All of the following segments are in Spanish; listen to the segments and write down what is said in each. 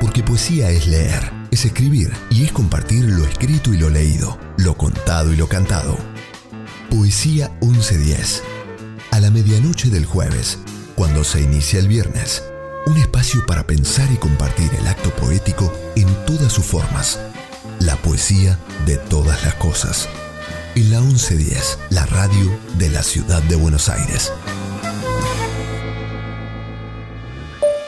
Porque poesía es leer, es escribir y es compartir lo escrito y lo leído, lo contado y lo cantado. Poesía 1110. A la medianoche del jueves, cuando se inicia el viernes. Un espacio para pensar y compartir el acto poético en todas sus formas. La poesía de todas las cosas. En la 1110, la radio de la ciudad de Buenos Aires.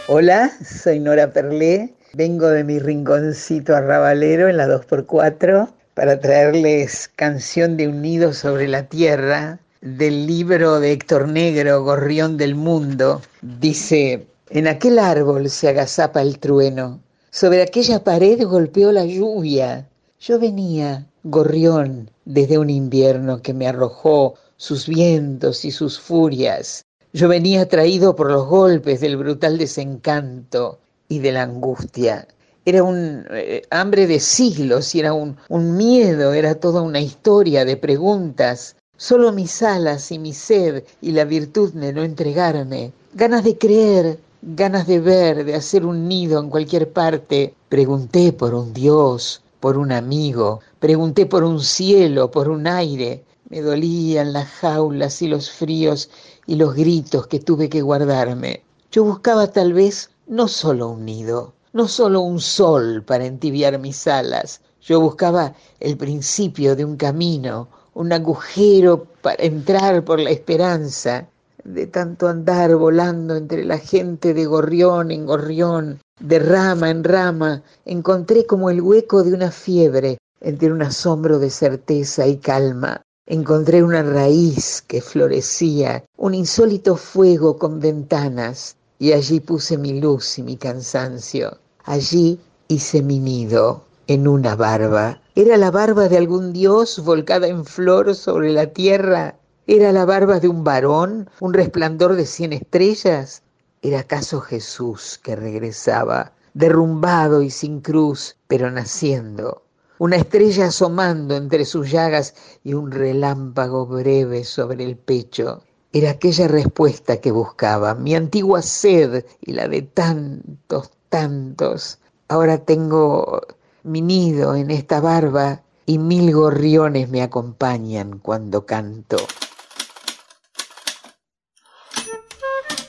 Hola, soy Nora Perlé. Vengo de mi rinconcito arrabalero en la 2x4 para traerles Canción de un nido sobre la tierra del libro de Héctor Negro, Gorrión del Mundo. Dice, en aquel árbol se agazapa el trueno, sobre aquella pared golpeó la lluvia. Yo venía, gorrión, desde un invierno que me arrojó sus vientos y sus furias. Yo venía atraído por los golpes del brutal desencanto y de la angustia. Era un eh, hambre de siglos y era un, un miedo, era toda una historia de preguntas. Solo mis alas y mi sed y la virtud de no entregarme. Ganas de creer, ganas de ver, de hacer un nido en cualquier parte. Pregunté por un Dios, por un amigo, pregunté por un cielo, por un aire. Me dolían las jaulas y los fríos y los gritos que tuve que guardarme. Yo buscaba tal vez no solo un nido, no solo un sol para entibiar mis alas, yo buscaba el principio de un camino, un agujero para entrar por la esperanza. de tanto andar volando entre la gente de gorrión en gorrión, de rama en rama, encontré como el hueco de una fiebre entre un asombro de certeza y calma. Encontré una raíz que florecía, un insólito fuego con ventanas, y allí puse mi luz y mi cansancio. Allí hice mi nido en una barba. ¿Era la barba de algún dios volcada en flor sobre la tierra? ¿Era la barba de un varón, un resplandor de cien estrellas? ¿Era acaso Jesús que regresaba, derrumbado y sin cruz, pero naciendo? Una estrella asomando entre sus llagas y un relámpago breve sobre el pecho. Era aquella respuesta que buscaba, mi antigua sed y la de tantos, tantos. Ahora tengo mi nido en esta barba y mil gorriones me acompañan cuando canto.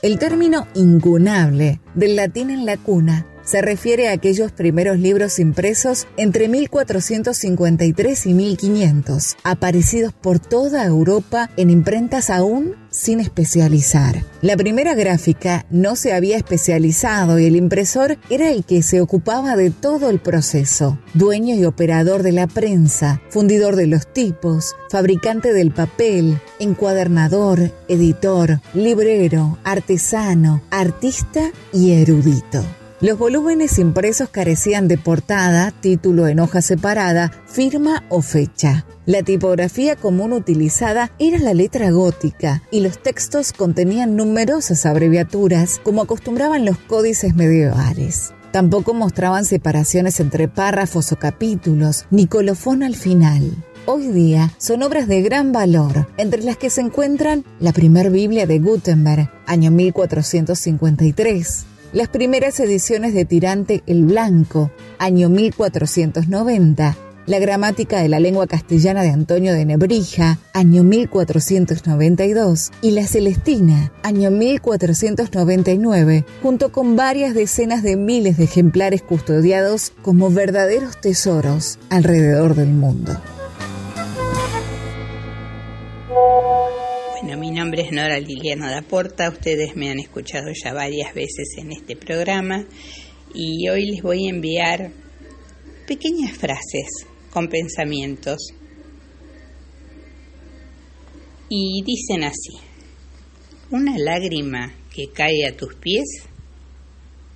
El término incunable, del latín en la cuna, se refiere a aquellos primeros libros impresos entre 1453 y 1500, aparecidos por toda Europa en imprentas aún sin especializar. La primera gráfica no se había especializado y el impresor era el que se ocupaba de todo el proceso, dueño y operador de la prensa, fundidor de los tipos, fabricante del papel, encuadernador, editor, librero, artesano, artista y erudito. Los volúmenes impresos carecían de portada, título en hoja separada, firma o fecha. La tipografía común utilizada era la letra gótica y los textos contenían numerosas abreviaturas como acostumbraban los códices medievales. Tampoco mostraban separaciones entre párrafos o capítulos, ni colofón al final. Hoy día son obras de gran valor, entre las que se encuentran la primer Biblia de Gutenberg, año 1453, las primeras ediciones de Tirante el Blanco, año 1490, la gramática de la lengua castellana de Antonio de Nebrija, año 1492, y la Celestina, año 1499, junto con varias decenas de miles de ejemplares custodiados como verdaderos tesoros alrededor del mundo. Nombre es Nora Liliana Daporta, ustedes me han escuchado ya varias veces en este programa y hoy les voy a enviar pequeñas frases con pensamientos. Y dicen así, una lágrima que cae a tus pies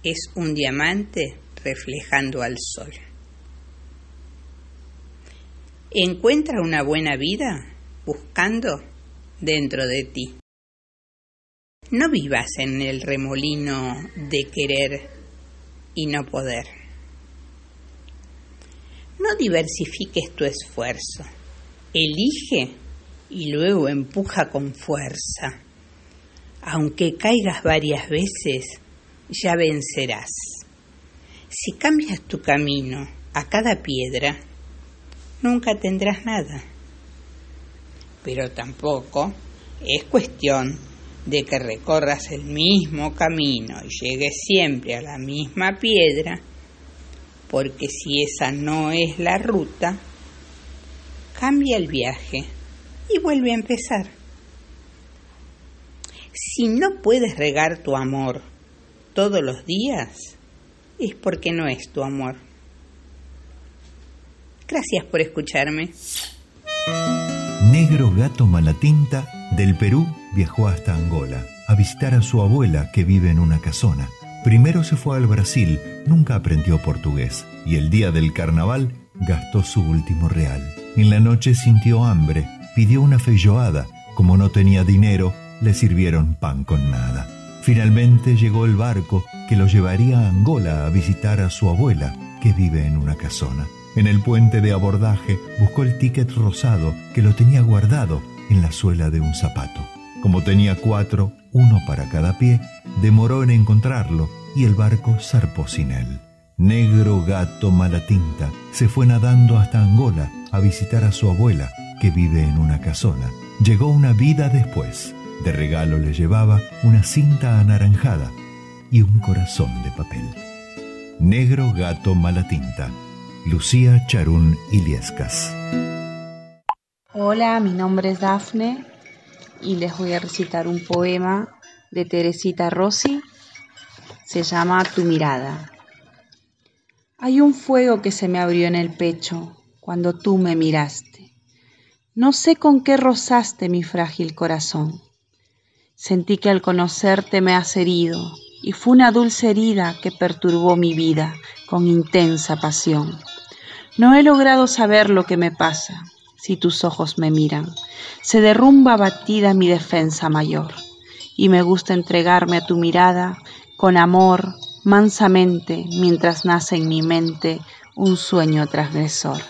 es un diamante reflejando al sol. Encuentra una buena vida buscando dentro de ti. No vivas en el remolino de querer y no poder. No diversifiques tu esfuerzo. Elige y luego empuja con fuerza. Aunque caigas varias veces, ya vencerás. Si cambias tu camino a cada piedra, nunca tendrás nada pero tampoco es cuestión de que recorras el mismo camino y llegues siempre a la misma piedra, porque si esa no es la ruta, cambia el viaje y vuelve a empezar. Si no puedes regar tu amor todos los días, es porque no es tu amor. Gracias por escucharme. Negro Gato Malatinta del Perú viajó hasta Angola a visitar a su abuela que vive en una casona. Primero se fue al Brasil, nunca aprendió portugués y el día del carnaval gastó su último real. En la noche sintió hambre, pidió una feijoada. Como no tenía dinero, le sirvieron pan con nada. Finalmente llegó el barco que lo llevaría a Angola a visitar a su abuela que vive en una casona. En el puente de abordaje buscó el ticket rosado que lo tenía guardado en la suela de un zapato. Como tenía cuatro, uno para cada pie, demoró en encontrarlo y el barco zarpó sin él. Negro gato mala tinta se fue nadando hasta Angola a visitar a su abuela, que vive en una casona. Llegó una vida después. De regalo le llevaba una cinta anaranjada y un corazón de papel. Negro gato mala tinta Lucía Charún Iliescas. Hola, mi nombre es Dafne y les voy a recitar un poema de Teresita Rossi. Se llama Tu mirada. Hay un fuego que se me abrió en el pecho cuando tú me miraste. No sé con qué rozaste mi frágil corazón. Sentí que al conocerte me has herido y fue una dulce herida que perturbó mi vida con intensa pasión. No he logrado saber lo que me pasa si tus ojos me miran. Se derrumba batida mi defensa mayor y me gusta entregarme a tu mirada con amor, mansamente, mientras nace en mi mente un sueño transgresor.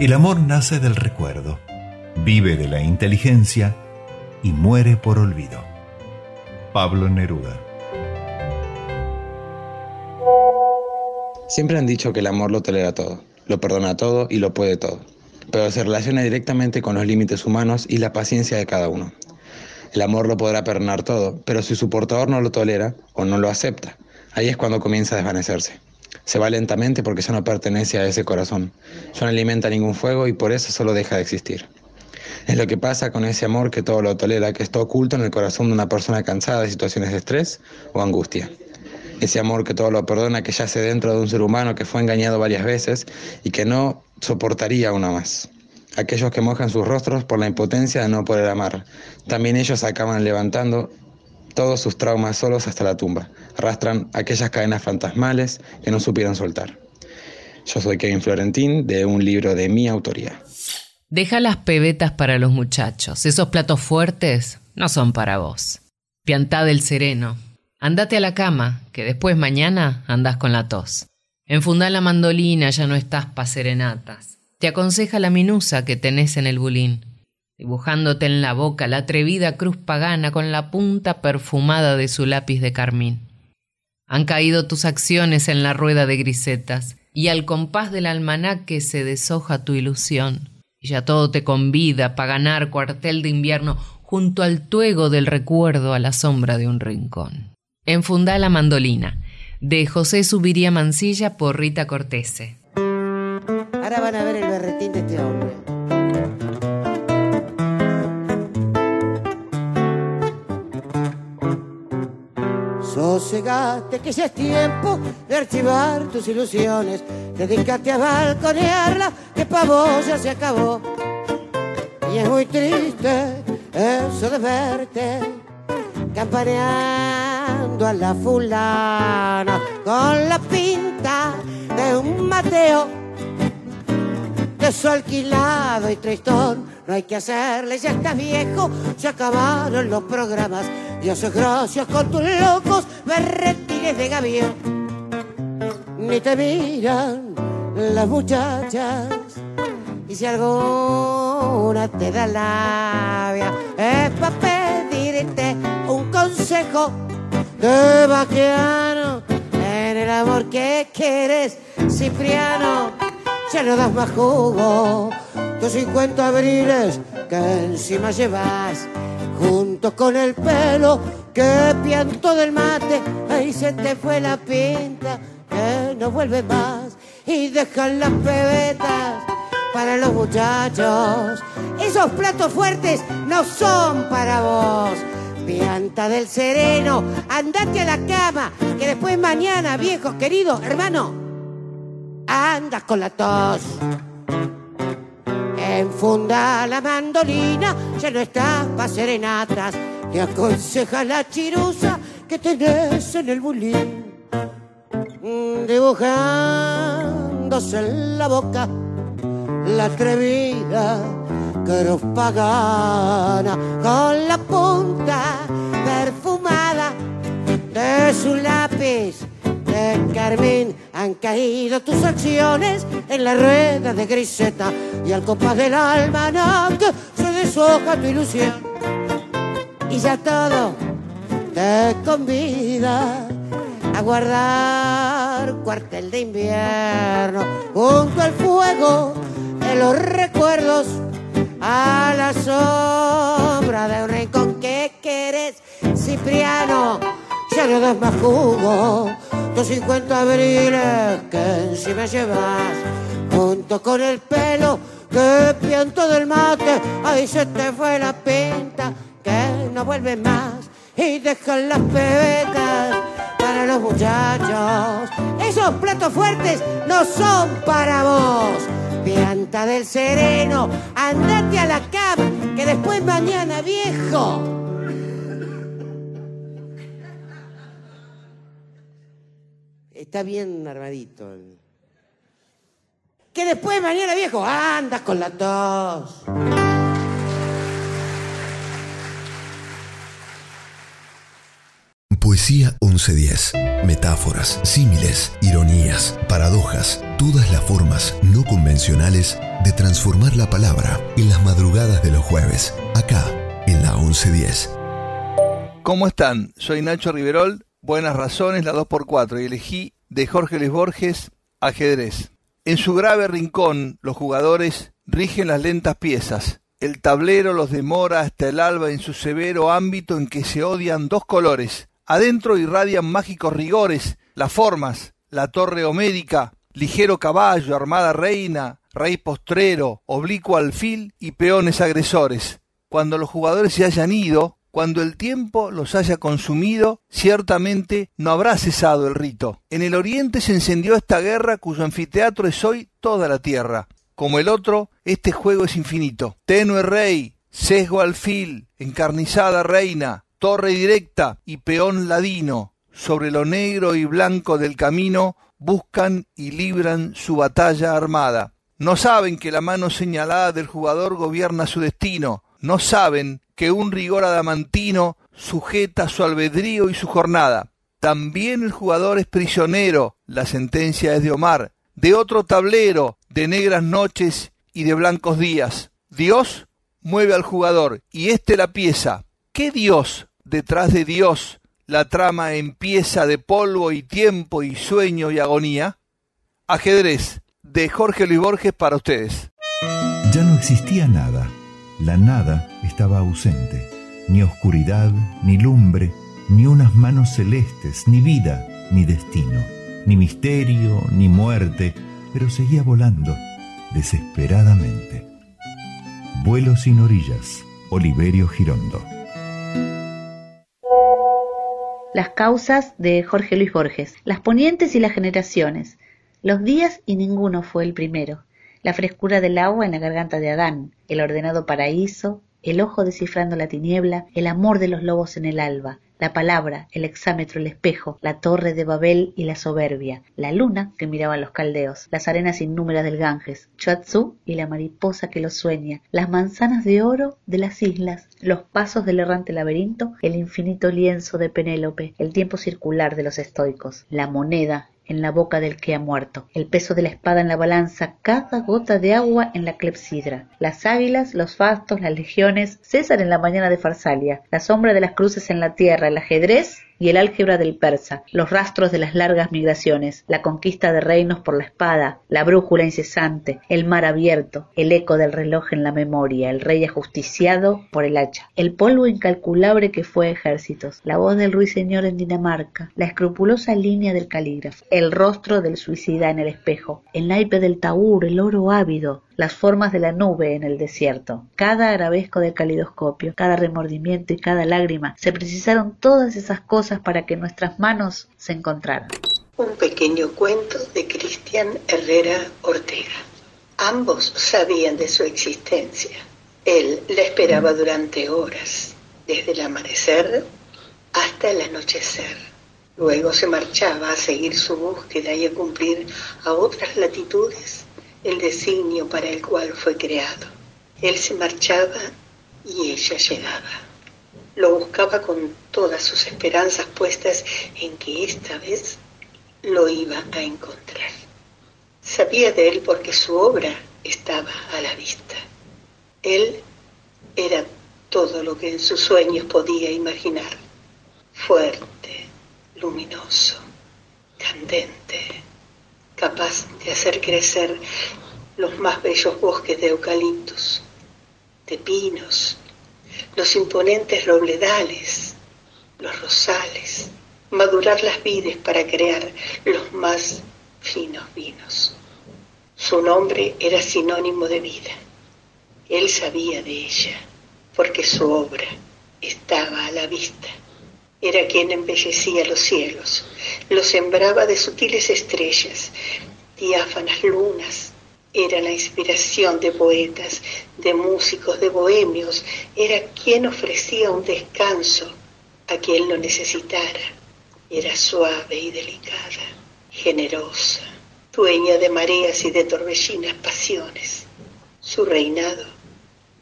El amor nace del recuerdo, vive de la inteligencia y muere por olvido. Pablo Neruda. Siempre han dicho que el amor lo tolera todo, lo perdona todo y lo puede todo, pero se relaciona directamente con los límites humanos y la paciencia de cada uno. El amor lo podrá perdonar todo, pero si su portador no lo tolera o no lo acepta, ahí es cuando comienza a desvanecerse. Se va lentamente porque ya no pertenece a ese corazón, ya no alimenta ningún fuego y por eso solo deja de existir. Es lo que pasa con ese amor que todo lo tolera, que está oculto en el corazón de una persona cansada de situaciones de estrés o angustia. Ese amor que todo lo perdona, que yace dentro de un ser humano que fue engañado varias veces y que no soportaría una más. Aquellos que mojan sus rostros por la impotencia de no poder amar. También ellos acaban levantando todos sus traumas solos hasta la tumba. Arrastran aquellas cadenas fantasmales que no supieron soltar. Yo soy Kevin Florentín de un libro de mi autoría. Deja las pebetas para los muchachos. Esos platos fuertes no son para vos. Piantá del sereno. Andate a la cama, que después mañana andás con la tos. Enfundá la mandolina, ya no estás pa' serenatas. Te aconseja la minusa que tenés en el bulín, dibujándote en la boca la atrevida cruz pagana con la punta perfumada de su lápiz de carmín. Han caído tus acciones en la rueda de grisetas, y al compás del almanaque se deshoja tu ilusión y ya todo te convida para ganar cuartel de invierno junto al tuego del recuerdo a la sombra de un rincón. Enfundá la mandolina, de José Subiría Mancilla por Rita Cortese. Ahora van a ver el berretín de este hombre. Sosegate que ya es tiempo de archivar tus ilusiones. Dedícate a balconearla, que pa' vos ya se acabó. Y es muy triste eso de verte campaneando a la fulana con la pinta de un Mateo de su alquilado y tristón. No hay que hacerle, ya estás viejo, se acabaron los programas Dios gracias con tus locos berretines de gavión. Ni te miran las muchachas. Y si alguna te da labia, es para pedirte un consejo de vaqueano en el amor que quieres, Cipriano. Ya no das más jugo, tus 50 abriles que encima llevas junto con el pelo que pianto del mate, ahí se te fue la pinta, que no vuelve más y dejan las pebetas para los muchachos. Esos platos fuertes no son para vos. Pianta del sereno, andate a la cama, que después mañana, viejo querido hermano, andas con la tos. Enfunda la mandolina, ya no estás pa' serenatas. Te aconseja la chirusa que tenés en el bulín. Dibujándose en la boca la atrevida cruz pagana con la punta perfumada de su lápiz de carmín. Han caído tus acciones en la rueda de griseta y al compás del almanaque se deshoja tu ilusión. Y ya todo te convida a guardar cuartel de invierno junto al fuego de los recuerdos a la sombra de un rincón que quieres Cipriano no das más jugo. Tus 50 abriles que encima llevas, junto con el pelo que pianto del mate, ahí se te fue la pinta, que no vuelve más y dejan las pebetas para los muchachos. Esos platos fuertes no son para vos. Pianta del sereno, andate a la cama, que después mañana viejo. Está bien armadito. Que después mañana viejo, andas con la tos. Poesía 1110. Metáforas, símiles, ironías, paradojas, todas las formas no convencionales de transformar la palabra en las madrugadas de los jueves, acá en la 1110. ¿Cómo están? Soy Nacho Riverol, Buenas Razones, la 2x4, y elegí de Jorge Luis Borges, Ajedrez. En su grave rincón, los jugadores rigen las lentas piezas. El tablero los demora hasta el alba en su severo ámbito en que se odian dos colores, Adentro irradian mágicos rigores, las formas, la torre homédica, ligero caballo, armada reina, rey postrero, oblicuo alfil y peones agresores. Cuando los jugadores se hayan ido, cuando el tiempo los haya consumido, ciertamente no habrá cesado el rito. En el oriente se encendió esta guerra cuyo anfiteatro es hoy toda la tierra. Como el otro, este juego es infinito. Tenue rey, sesgo alfil, encarnizada reina, torre directa y peón ladino, sobre lo negro y blanco del camino, buscan y libran su batalla armada. No saben que la mano señalada del jugador gobierna su destino, no saben que un rigor adamantino sujeta su albedrío y su jornada. También el jugador es prisionero, la sentencia es de Omar, de otro tablero, de negras noches y de blancos días. Dios mueve al jugador y éste la pieza. ¿Qué Dios detrás de Dios la trama empieza de polvo y tiempo y sueño y agonía? Ajedrez, de Jorge Luis Borges para ustedes. Ya no existía nada. La nada estaba ausente. Ni oscuridad, ni lumbre, ni unas manos celestes, ni vida, ni destino, ni misterio, ni muerte, pero seguía volando, desesperadamente. Vuelo sin orillas, Oliverio Girondo. Las causas de Jorge Luis Borges. Las ponientes y las generaciones. Los días y ninguno fue el primero. La frescura del agua en la garganta de Adán. El ordenado paraíso. El ojo descifrando la tiniebla. El amor de los lobos en el alba la palabra, el exámetro, el espejo, la torre de Babel y la soberbia, la luna que miraba a los caldeos, las arenas innúmeras del Ganges, Chuatsu y la mariposa que lo sueña, las manzanas de oro de las islas, los pasos del errante laberinto, el infinito lienzo de Penélope, el tiempo circular de los estoicos, la moneda en la boca del que ha muerto, el peso de la espada en la balanza, cada gota de agua en la clepsidra, las águilas, los fastos, las legiones, César en la mañana de Farsalia, la sombra de las cruces en la tierra, el ajedrez y el álgebra del persa, los rastros de las largas migraciones, la conquista de reinos por la espada, la brújula incesante, el mar abierto, el eco del reloj en la memoria, el rey ajusticiado por el hacha, el polvo incalculable que fue ejércitos, la voz del ruiseñor en Dinamarca, la escrupulosa línea del calígrafo, el rostro del suicida en el espejo, el naipe del taur, el oro ávido, las formas de la nube en el desierto, cada arabesco del calidoscopio, cada remordimiento y cada lágrima, se precisaron todas esas cosas para que nuestras manos se encontraran. Un pequeño cuento de Cristian Herrera Ortega. Ambos sabían de su existencia. Él la esperaba durante horas, desde el amanecer hasta el anochecer. Luego se marchaba a seguir su búsqueda y a cumplir a otras latitudes el designio para el cual fue creado. Él se marchaba y ella llegaba. Lo buscaba con todas sus esperanzas puestas en que esta vez lo iba a encontrar. Sabía de él porque su obra estaba a la vista. Él era todo lo que en sus sueños podía imaginar. Fuerte, luminoso, candente, capaz de hacer crecer los más bellos bosques de eucaliptos, de pinos, los imponentes robledales, los rosales, madurar las vides para crear los más finos vinos. Su nombre era sinónimo de vida. Él sabía de ella, porque su obra estaba a la vista. Era quien embellecía los cielos, los sembraba de sutiles estrellas, diáfanas lunas. Era la inspiración de poetas, de músicos, de bohemios. Era quien ofrecía un descanso a quien lo necesitara. Era suave y delicada, generosa, dueña de mareas y de torbellinas pasiones. Su reinado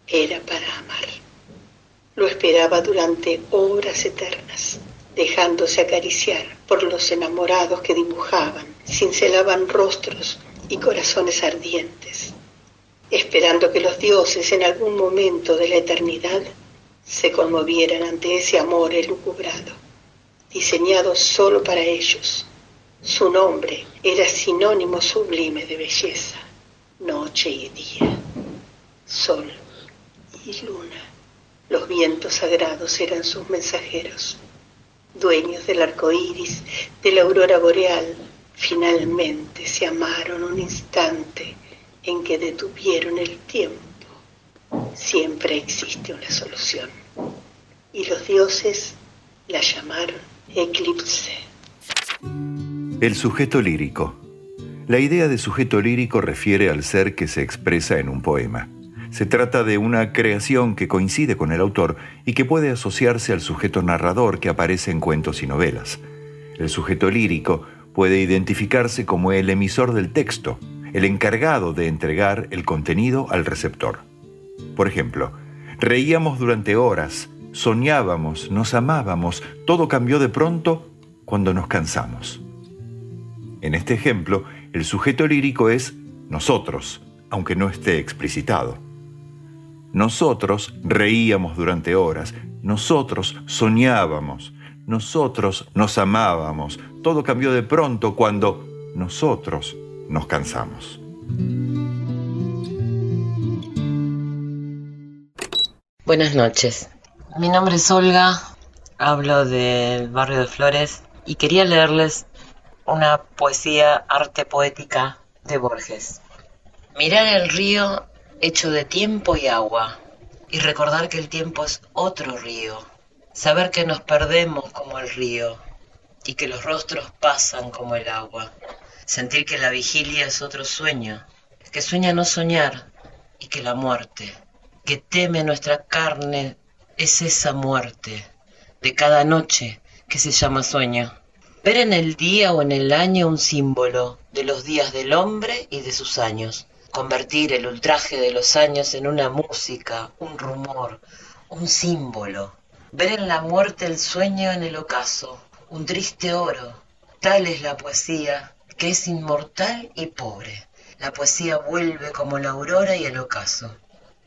era para amar. Lo esperaba durante horas eternas, dejándose acariciar por los enamorados que dibujaban, cincelaban rostros y corazones ardientes, esperando que los dioses en algún momento de la eternidad se conmovieran ante ese amor elucubrado, diseñado solo para ellos. Su nombre era sinónimo sublime de belleza, noche y día, sol y luna. Los vientos sagrados eran sus mensajeros, dueños del arco iris, de la aurora boreal. Finalmente se amaron un instante en que detuvieron el tiempo. Siempre existe una solución. Y los dioses la llamaron eclipse. El sujeto lírico. La idea de sujeto lírico refiere al ser que se expresa en un poema. Se trata de una creación que coincide con el autor y que puede asociarse al sujeto narrador que aparece en cuentos y novelas. El sujeto lírico puede identificarse como el emisor del texto, el encargado de entregar el contenido al receptor. Por ejemplo, reíamos durante horas, soñábamos, nos amábamos, todo cambió de pronto cuando nos cansamos. En este ejemplo, el sujeto lírico es nosotros, aunque no esté explicitado. Nosotros reíamos durante horas, nosotros soñábamos, nosotros nos amábamos. Todo cambió de pronto cuando nosotros nos cansamos. Buenas noches. Mi nombre es Olga, hablo del barrio de Flores y quería leerles una poesía arte poética de Borges. Mirar el río hecho de tiempo y agua, y recordar que el tiempo es otro río, saber que nos perdemos como el río, y que los rostros pasan como el agua, sentir que la vigilia es otro sueño, que sueña no soñar, y que la muerte, que teme nuestra carne, es esa muerte de cada noche que se llama sueño. Ver en el día o en el año un símbolo de los días del hombre y de sus años convertir el ultraje de los años en una música, un rumor, un símbolo, ver en la muerte el sueño en el ocaso, un triste oro. Tal es la poesía, que es inmortal y pobre. La poesía vuelve como la aurora y el ocaso.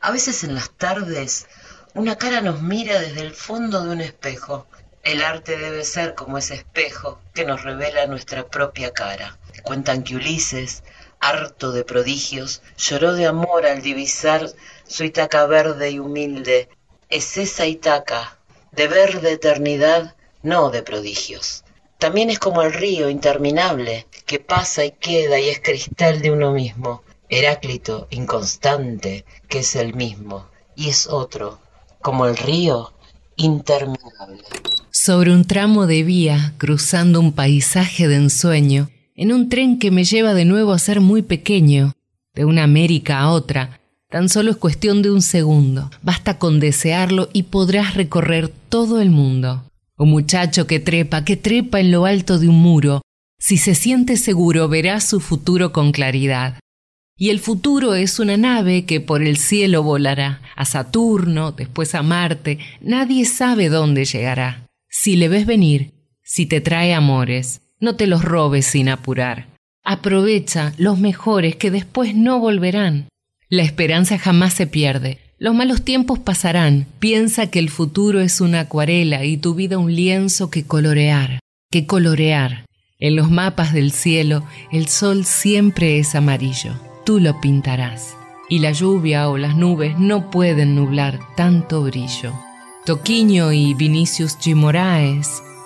A veces en las tardes una cara nos mira desde el fondo de un espejo. El arte debe ser como ese espejo que nos revela nuestra propia cara. Cuentan que Ulises, harto de prodigios, lloró de amor al divisar su Itaca verde y humilde. Es esa Itaca, de verde eternidad, no de prodigios. También es como el río interminable, que pasa y queda y es cristal de uno mismo. Heráclito, inconstante, que es el mismo, y es otro, como el río, interminable. Sobre un tramo de vía, cruzando un paisaje de ensueño, en un tren que me lleva de nuevo a ser muy pequeño, de una América a otra. Tan solo es cuestión de un segundo. Basta con desearlo y podrás recorrer todo el mundo. Un muchacho que trepa, que trepa en lo alto de un muro. Si se siente seguro, verá su futuro con claridad. Y el futuro es una nave que por el cielo volará, a Saturno, después a Marte, nadie sabe dónde llegará. Si le ves venir, si te trae amores, no te los robes sin apurar. Aprovecha los mejores que después no volverán. La esperanza jamás se pierde. Los malos tiempos pasarán. Piensa que el futuro es una acuarela y tu vida un lienzo que colorear, que colorear. En los mapas del cielo el sol siempre es amarillo. Tú lo pintarás. Y la lluvia o las nubes no pueden nublar tanto brillo. Toquiño y Vinicius Gimoraes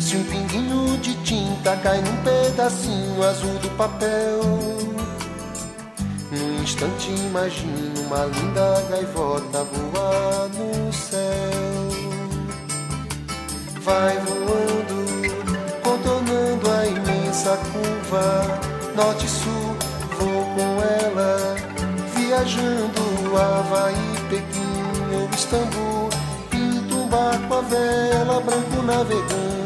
Se um pinguinho de tinta cai num pedacinho azul do papel, num instante imagino uma linda gaivota voar no céu. Vai voando, contornando a imensa curva, norte-sul, vou com ela, viajando Havaí, Pequim ou Istambul. Pinto um barco a vela, branco navegando,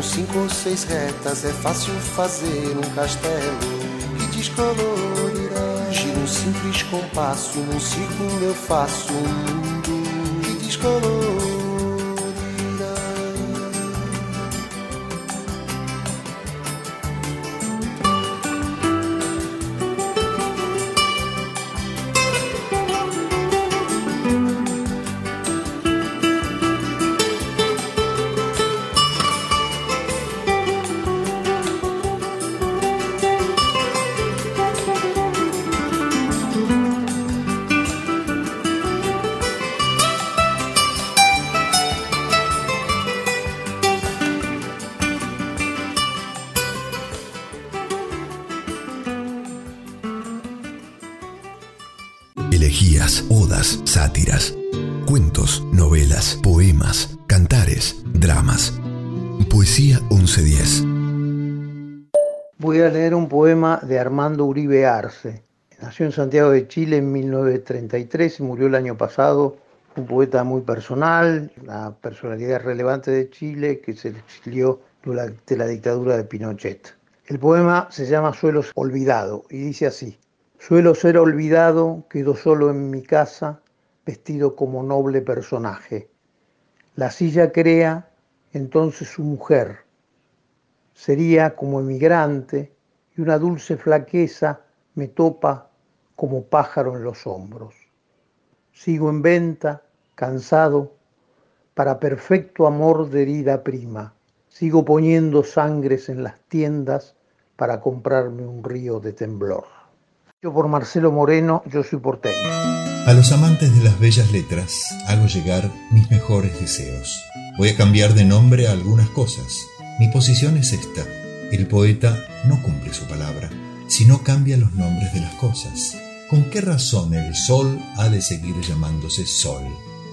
Com cinco ou seis retas é fácil fazer um castelo que descolorirá. Giro um simples compasso num círculo eu faço um mundo que descolorirá. Armando Uribe Arce. Nació en Santiago de Chile en 1933 y murió el año pasado. Un poeta muy personal, una personalidad relevante de Chile que se exilió durante la dictadura de Pinochet. El poema se llama Suelos Olvidado y dice así. Suelo ser olvidado, quedo solo en mi casa, vestido como noble personaje. La silla crea entonces su mujer. Sería como emigrante una dulce flaqueza me topa como pájaro en los hombros. Sigo en venta, cansado, para perfecto amor de herida prima. Sigo poniendo sangres en las tiendas para comprarme un río de temblor. Yo por Marcelo Moreno, yo soy porteño. A los amantes de las bellas letras hago llegar mis mejores deseos. Voy a cambiar de nombre a algunas cosas. Mi posición es esta. El poeta no cumple su palabra, sino cambia los nombres de las cosas. ¿Con qué razón el sol ha de seguir llamándose sol?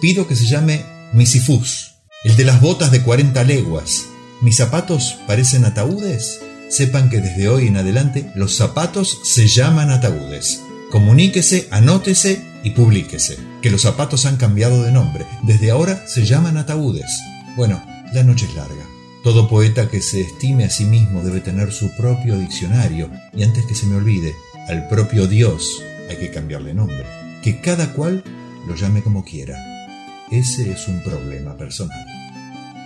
Pido que se llame Misifus, el de las botas de 40 leguas. ¿Mis zapatos parecen ataúdes? Sepan que desde hoy en adelante los zapatos se llaman ataúdes. Comuníquese, anótese y publíquese. Que los zapatos han cambiado de nombre. Desde ahora se llaman ataúdes. Bueno, la noche es larga. Todo poeta que se estime a sí mismo debe tener su propio diccionario y antes que se me olvide, al propio Dios hay que cambiarle nombre. Que cada cual lo llame como quiera. Ese es un problema personal.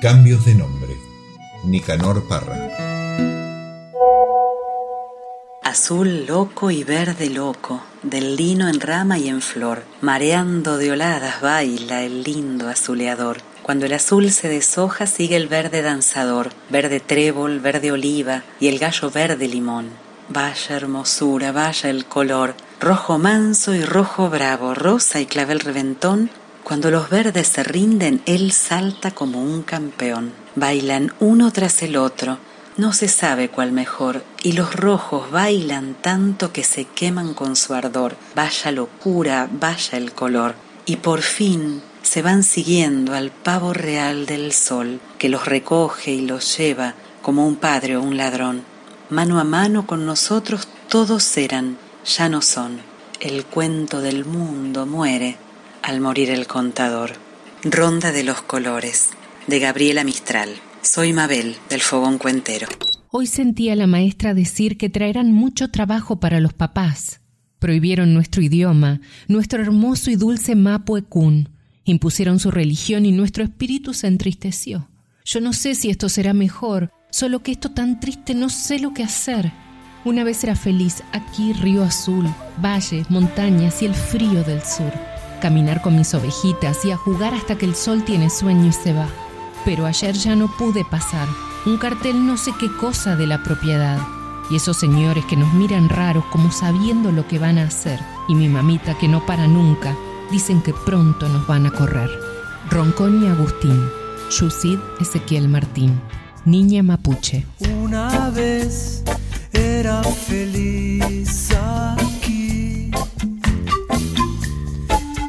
Cambios de nombre. Nicanor Parra. Azul loco y verde loco, del lino en rama y en flor, mareando de oladas baila el lindo azuleador cuando el azul se deshoja sigue el verde danzador, verde trébol, verde oliva y el gallo verde limón. Vaya hermosura, vaya el color, rojo manso y rojo bravo, rosa y clavel reventón. Cuando los verdes se rinden, él salta como un campeón. Bailan uno tras el otro, no se sabe cuál mejor, y los rojos bailan tanto que se queman con su ardor. Vaya locura, vaya el color. Y por fin se van siguiendo al pavo real del sol, que los recoge y los lleva como un padre o un ladrón. Mano a mano con nosotros todos eran, ya no son. El cuento del mundo muere al morir el contador. Ronda de los colores, de Gabriela Mistral. Soy Mabel, del Fogón Cuentero. Hoy sentí a la maestra decir que traerán mucho trabajo para los papás. Prohibieron nuestro idioma, nuestro hermoso y dulce Mapuecún Impusieron su religión y nuestro espíritu se entristeció. Yo no sé si esto será mejor, solo que esto tan triste no sé lo que hacer. Una vez era feliz aquí, río azul, valles, montañas y el frío del sur. Caminar con mis ovejitas y a jugar hasta que el sol tiene sueño y se va. Pero ayer ya no pude pasar. Un cartel no sé qué cosa de la propiedad. Y esos señores que nos miran raros como sabiendo lo que van a hacer. Y mi mamita que no para nunca, dicen que pronto nos van a correr. Ronconi Agustín, Yusid Ezequiel Martín, Niña Mapuche. Una vez era feliz aquí.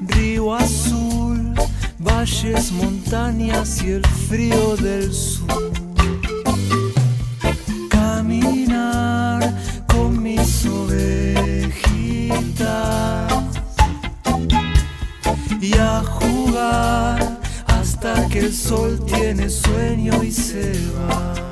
Río azul, valles, montañas y el frío del sur. Caminar con mis ovejitas y a jugar hasta que el sol tiene sueño y se va.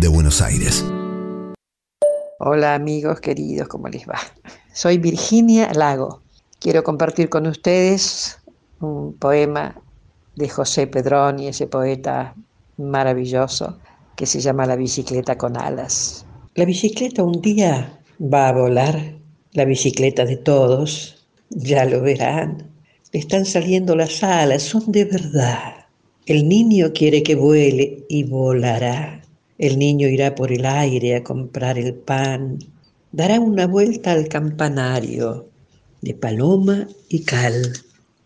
De Buenos Aires. Hola amigos queridos, ¿cómo les va? Soy Virginia Lago. Quiero compartir con ustedes un poema de José Pedroni, ese poeta maravilloso que se llama La bicicleta con alas. La bicicleta un día va a volar, la bicicleta de todos, ya lo verán. Le están saliendo las alas, son de verdad. El niño quiere que vuele y volará. El niño irá por el aire a comprar el pan, dará una vuelta al campanario de paloma y cal.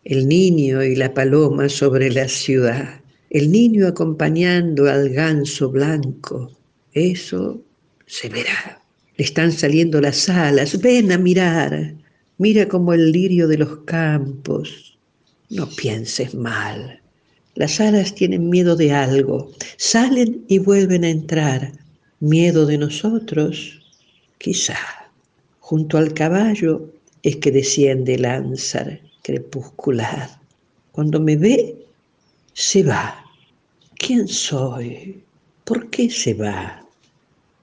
El niño y la paloma sobre la ciudad. El niño acompañando al ganso blanco. Eso se verá. Le están saliendo las alas. Ven a mirar. Mira como el lirio de los campos. No pienses mal. Las alas tienen miedo de algo, salen y vuelven a entrar. Miedo de nosotros, quizá. Junto al caballo es que desciende el ánsar crepuscular. Cuando me ve, se va. ¿Quién soy? ¿Por qué se va?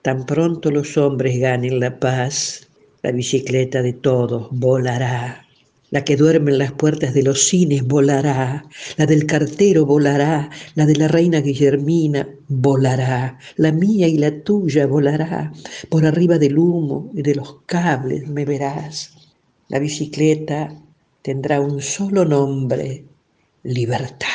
Tan pronto los hombres ganen la paz, la bicicleta de todos volará. La que duerme en las puertas de los cines volará, la del cartero volará, la de la reina Guillermina volará, la mía y la tuya volará, por arriba del humo y de los cables me verás. La bicicleta tendrá un solo nombre, libertad.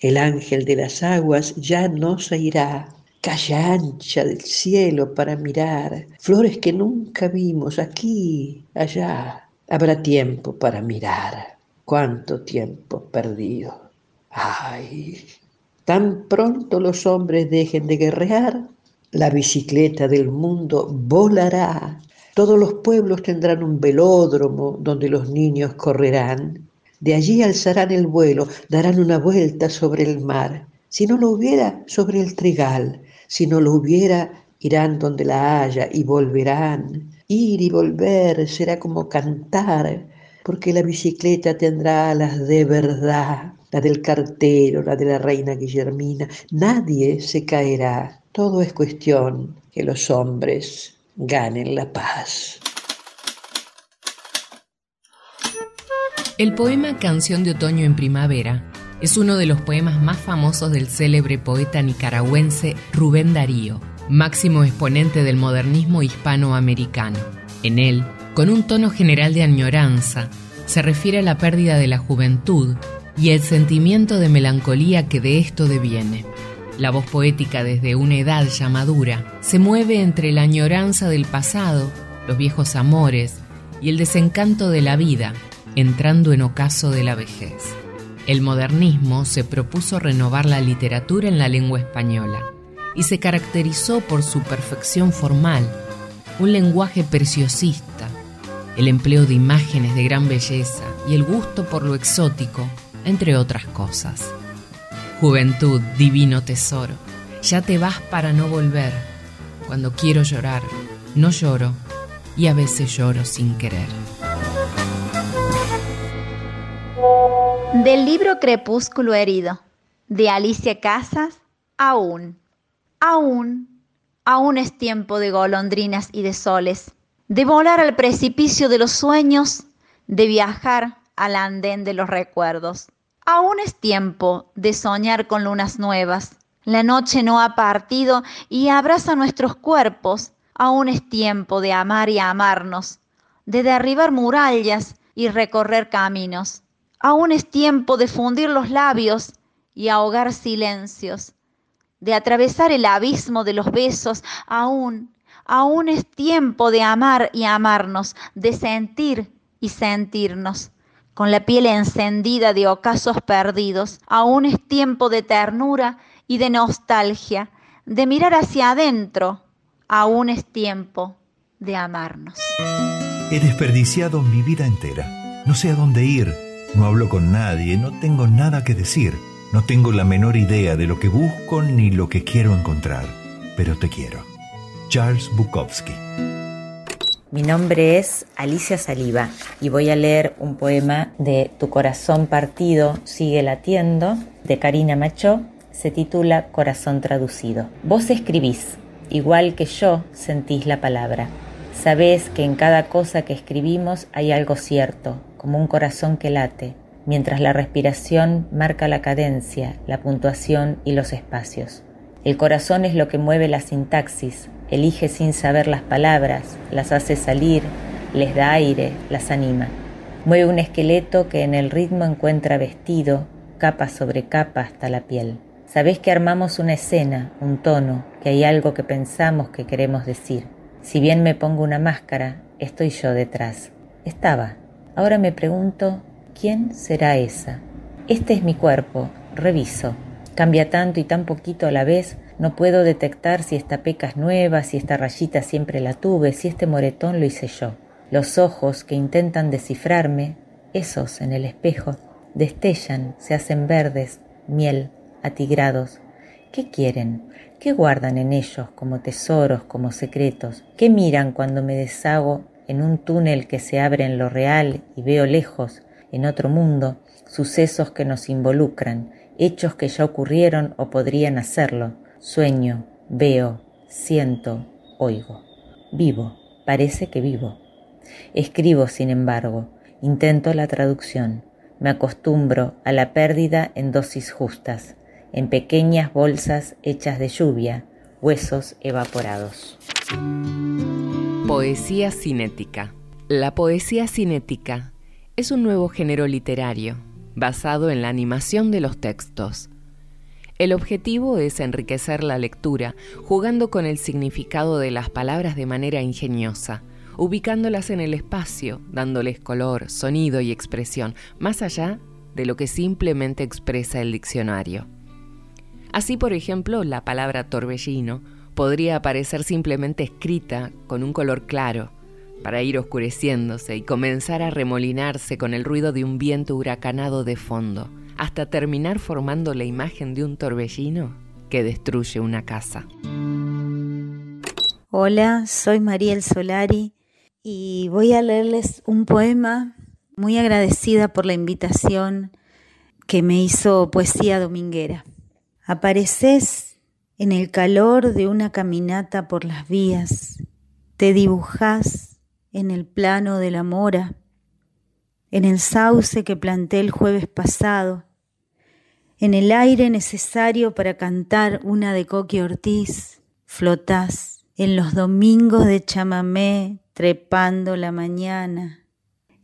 El ángel de las aguas ya no irá, calle ancha del cielo para mirar, flores que nunca vimos aquí, allá. Habrá tiempo para mirar, cuánto tiempo perdido. Ay, tan pronto los hombres dejen de guerrear, la bicicleta del mundo volará. Todos los pueblos tendrán un velódromo donde los niños correrán. De allí alzarán el vuelo, darán una vuelta sobre el mar. Si no lo hubiera, sobre el trigal. Si no lo hubiera, irán donde la haya y volverán. Ir y volver será como cantar, porque la bicicleta tendrá alas de verdad, la del cartero, la de la reina Guillermina. Nadie se caerá. Todo es cuestión que los hombres ganen la paz. El poema Canción de Otoño en Primavera es uno de los poemas más famosos del célebre poeta nicaragüense Rubén Darío, máximo exponente del modernismo hispanoamericano. En él, con un tono general de añoranza, se refiere a la pérdida de la juventud y el sentimiento de melancolía que de esto deviene. La voz poética desde una edad ya madura se mueve entre la añoranza del pasado, los viejos amores y el desencanto de la vida, entrando en ocaso de la vejez. El modernismo se propuso renovar la literatura en la lengua española y se caracterizó por su perfección formal, un lenguaje preciosista, el empleo de imágenes de gran belleza y el gusto por lo exótico, entre otras cosas. Juventud, divino tesoro, ya te vas para no volver. Cuando quiero llorar, no lloro y a veces lloro sin querer. Del libro Crepúsculo herido, de Alicia Casas, aún, aún, aún es tiempo de golondrinas y de soles, de volar al precipicio de los sueños, de viajar al andén de los recuerdos. Aún es tiempo de soñar con lunas nuevas. La noche no ha partido y abraza nuestros cuerpos. Aún es tiempo de amar y amarnos, de derribar murallas y recorrer caminos. Aún es tiempo de fundir los labios y ahogar silencios, de atravesar el abismo de los besos. Aún, aún es tiempo de amar y amarnos, de sentir y sentirnos. Con la piel encendida de ocasos perdidos, aún es tiempo de ternura y de nostalgia, de mirar hacia adentro, aún es tiempo de amarnos. He desperdiciado mi vida entera. No sé a dónde ir no hablo con nadie, no tengo nada que decir, no tengo la menor idea de lo que busco ni lo que quiero encontrar, pero te quiero. Charles Bukowski. Mi nombre es Alicia Saliva y voy a leer un poema de Tu corazón partido sigue latiendo de Karina Machó. Se titula Corazón traducido. Vos escribís, igual que yo sentís la palabra. Sabés que en cada cosa que escribimos hay algo cierto, como un corazón que late, mientras la respiración marca la cadencia, la puntuación y los espacios. El corazón es lo que mueve la sintaxis, elige sin saber las palabras, las hace salir, les da aire, las anima. Mueve un esqueleto que en el ritmo encuentra vestido, capa sobre capa hasta la piel. Sabés que armamos una escena, un tono, que hay algo que pensamos que queremos decir. Si bien me pongo una máscara, estoy yo detrás. Estaba, Ahora me pregunto, ¿quién será esa? Este es mi cuerpo, reviso. Cambia tanto y tan poquito a la vez, no puedo detectar si esta peca es nueva, si esta rayita siempre la tuve, si este moretón lo hice yo. Los ojos que intentan descifrarme, esos en el espejo, destellan, se hacen verdes, miel, atigrados. ¿Qué quieren? ¿Qué guardan en ellos como tesoros, como secretos? ¿Qué miran cuando me deshago en un túnel que se abre en lo real y veo lejos, en otro mundo, sucesos que nos involucran, hechos que ya ocurrieron o podrían hacerlo. Sueño, veo, siento, oigo. Vivo, parece que vivo. Escribo, sin embargo, intento la traducción, me acostumbro a la pérdida en dosis justas, en pequeñas bolsas hechas de lluvia, huesos evaporados. Poesía cinética. La poesía cinética es un nuevo género literario basado en la animación de los textos. El objetivo es enriquecer la lectura jugando con el significado de las palabras de manera ingeniosa, ubicándolas en el espacio, dándoles color, sonido y expresión, más allá de lo que simplemente expresa el diccionario. Así, por ejemplo, la palabra torbellino podría aparecer simplemente escrita con un color claro, para ir oscureciéndose y comenzar a remolinarse con el ruido de un viento huracanado de fondo, hasta terminar formando la imagen de un torbellino que destruye una casa. Hola, soy Mariel Solari y voy a leerles un poema muy agradecida por la invitación que me hizo Poesía Dominguera. Apareces en el calor de una caminata por las vías, te dibujás en el plano de la mora, en el sauce que planté el jueves pasado, en el aire necesario para cantar una de Coqui Ortiz, flotás en los domingos de chamamé trepando la mañana,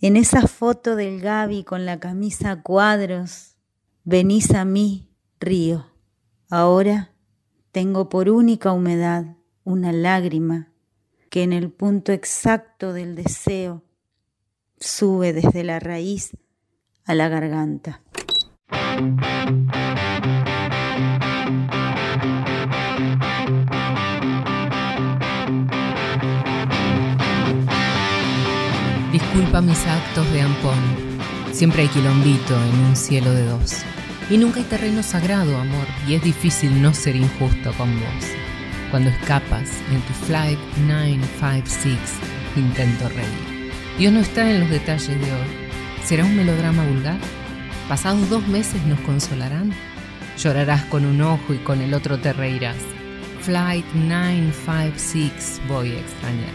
en esa foto del Gaby con la camisa a cuadros, venís a mí, río. Ahora tengo por única humedad una lágrima que en el punto exacto del deseo sube desde la raíz a la garganta. Disculpa mis actos de ampón. Siempre hay quilombito en un cielo de dos. Y nunca hay terreno sagrado, amor, y es difícil no ser injusto con vos. Cuando escapas en tu Flight 956, intento reír. Dios no está en los detalles de hoy. ¿Será un melodrama vulgar? Pasados dos meses nos consolarán. Llorarás con un ojo y con el otro te reirás. Flight 956 voy a extrañar.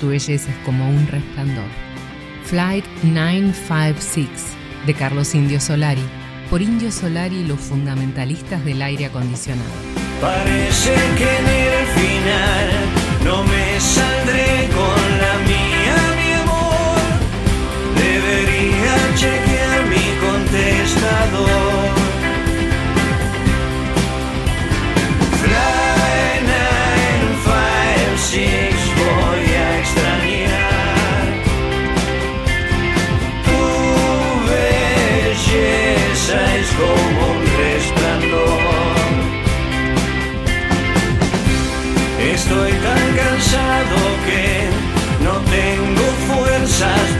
Tu belleza es como un resplandor. Flight 956 de Carlos Indio Solari, por Indio Solari y los fundamentalistas del aire acondicionado. Parece que en el final no me saldré con la mía, mi amor. Debería chequear mi contestador.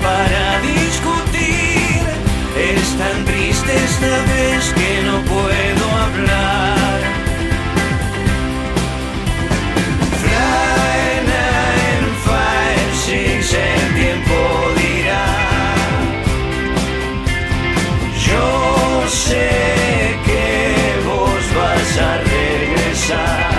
Para discutir. Es tan triste esta vez que no puedo hablar. Fly 956, el tiempo dirá. Yo sé que vos vas a regresar.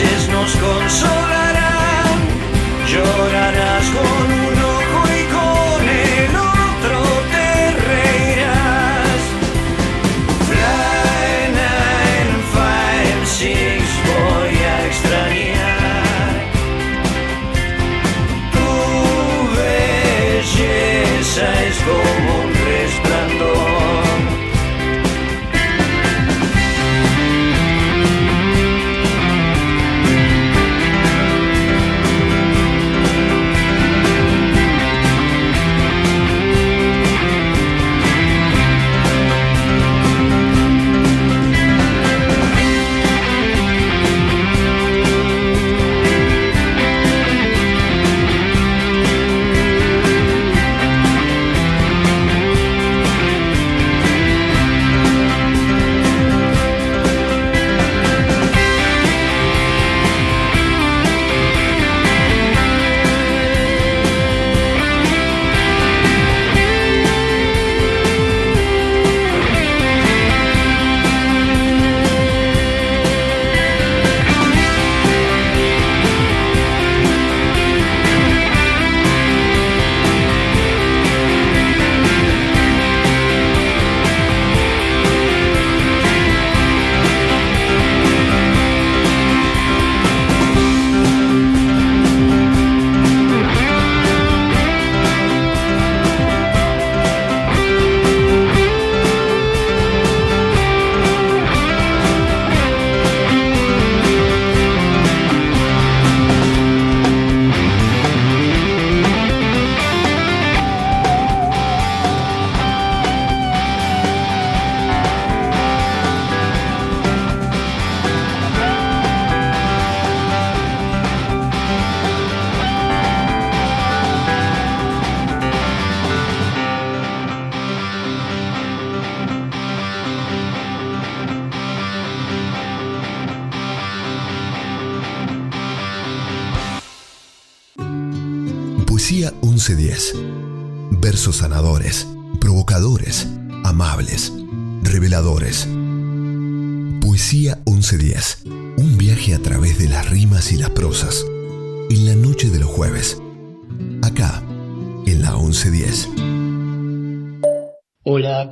Nos consolarán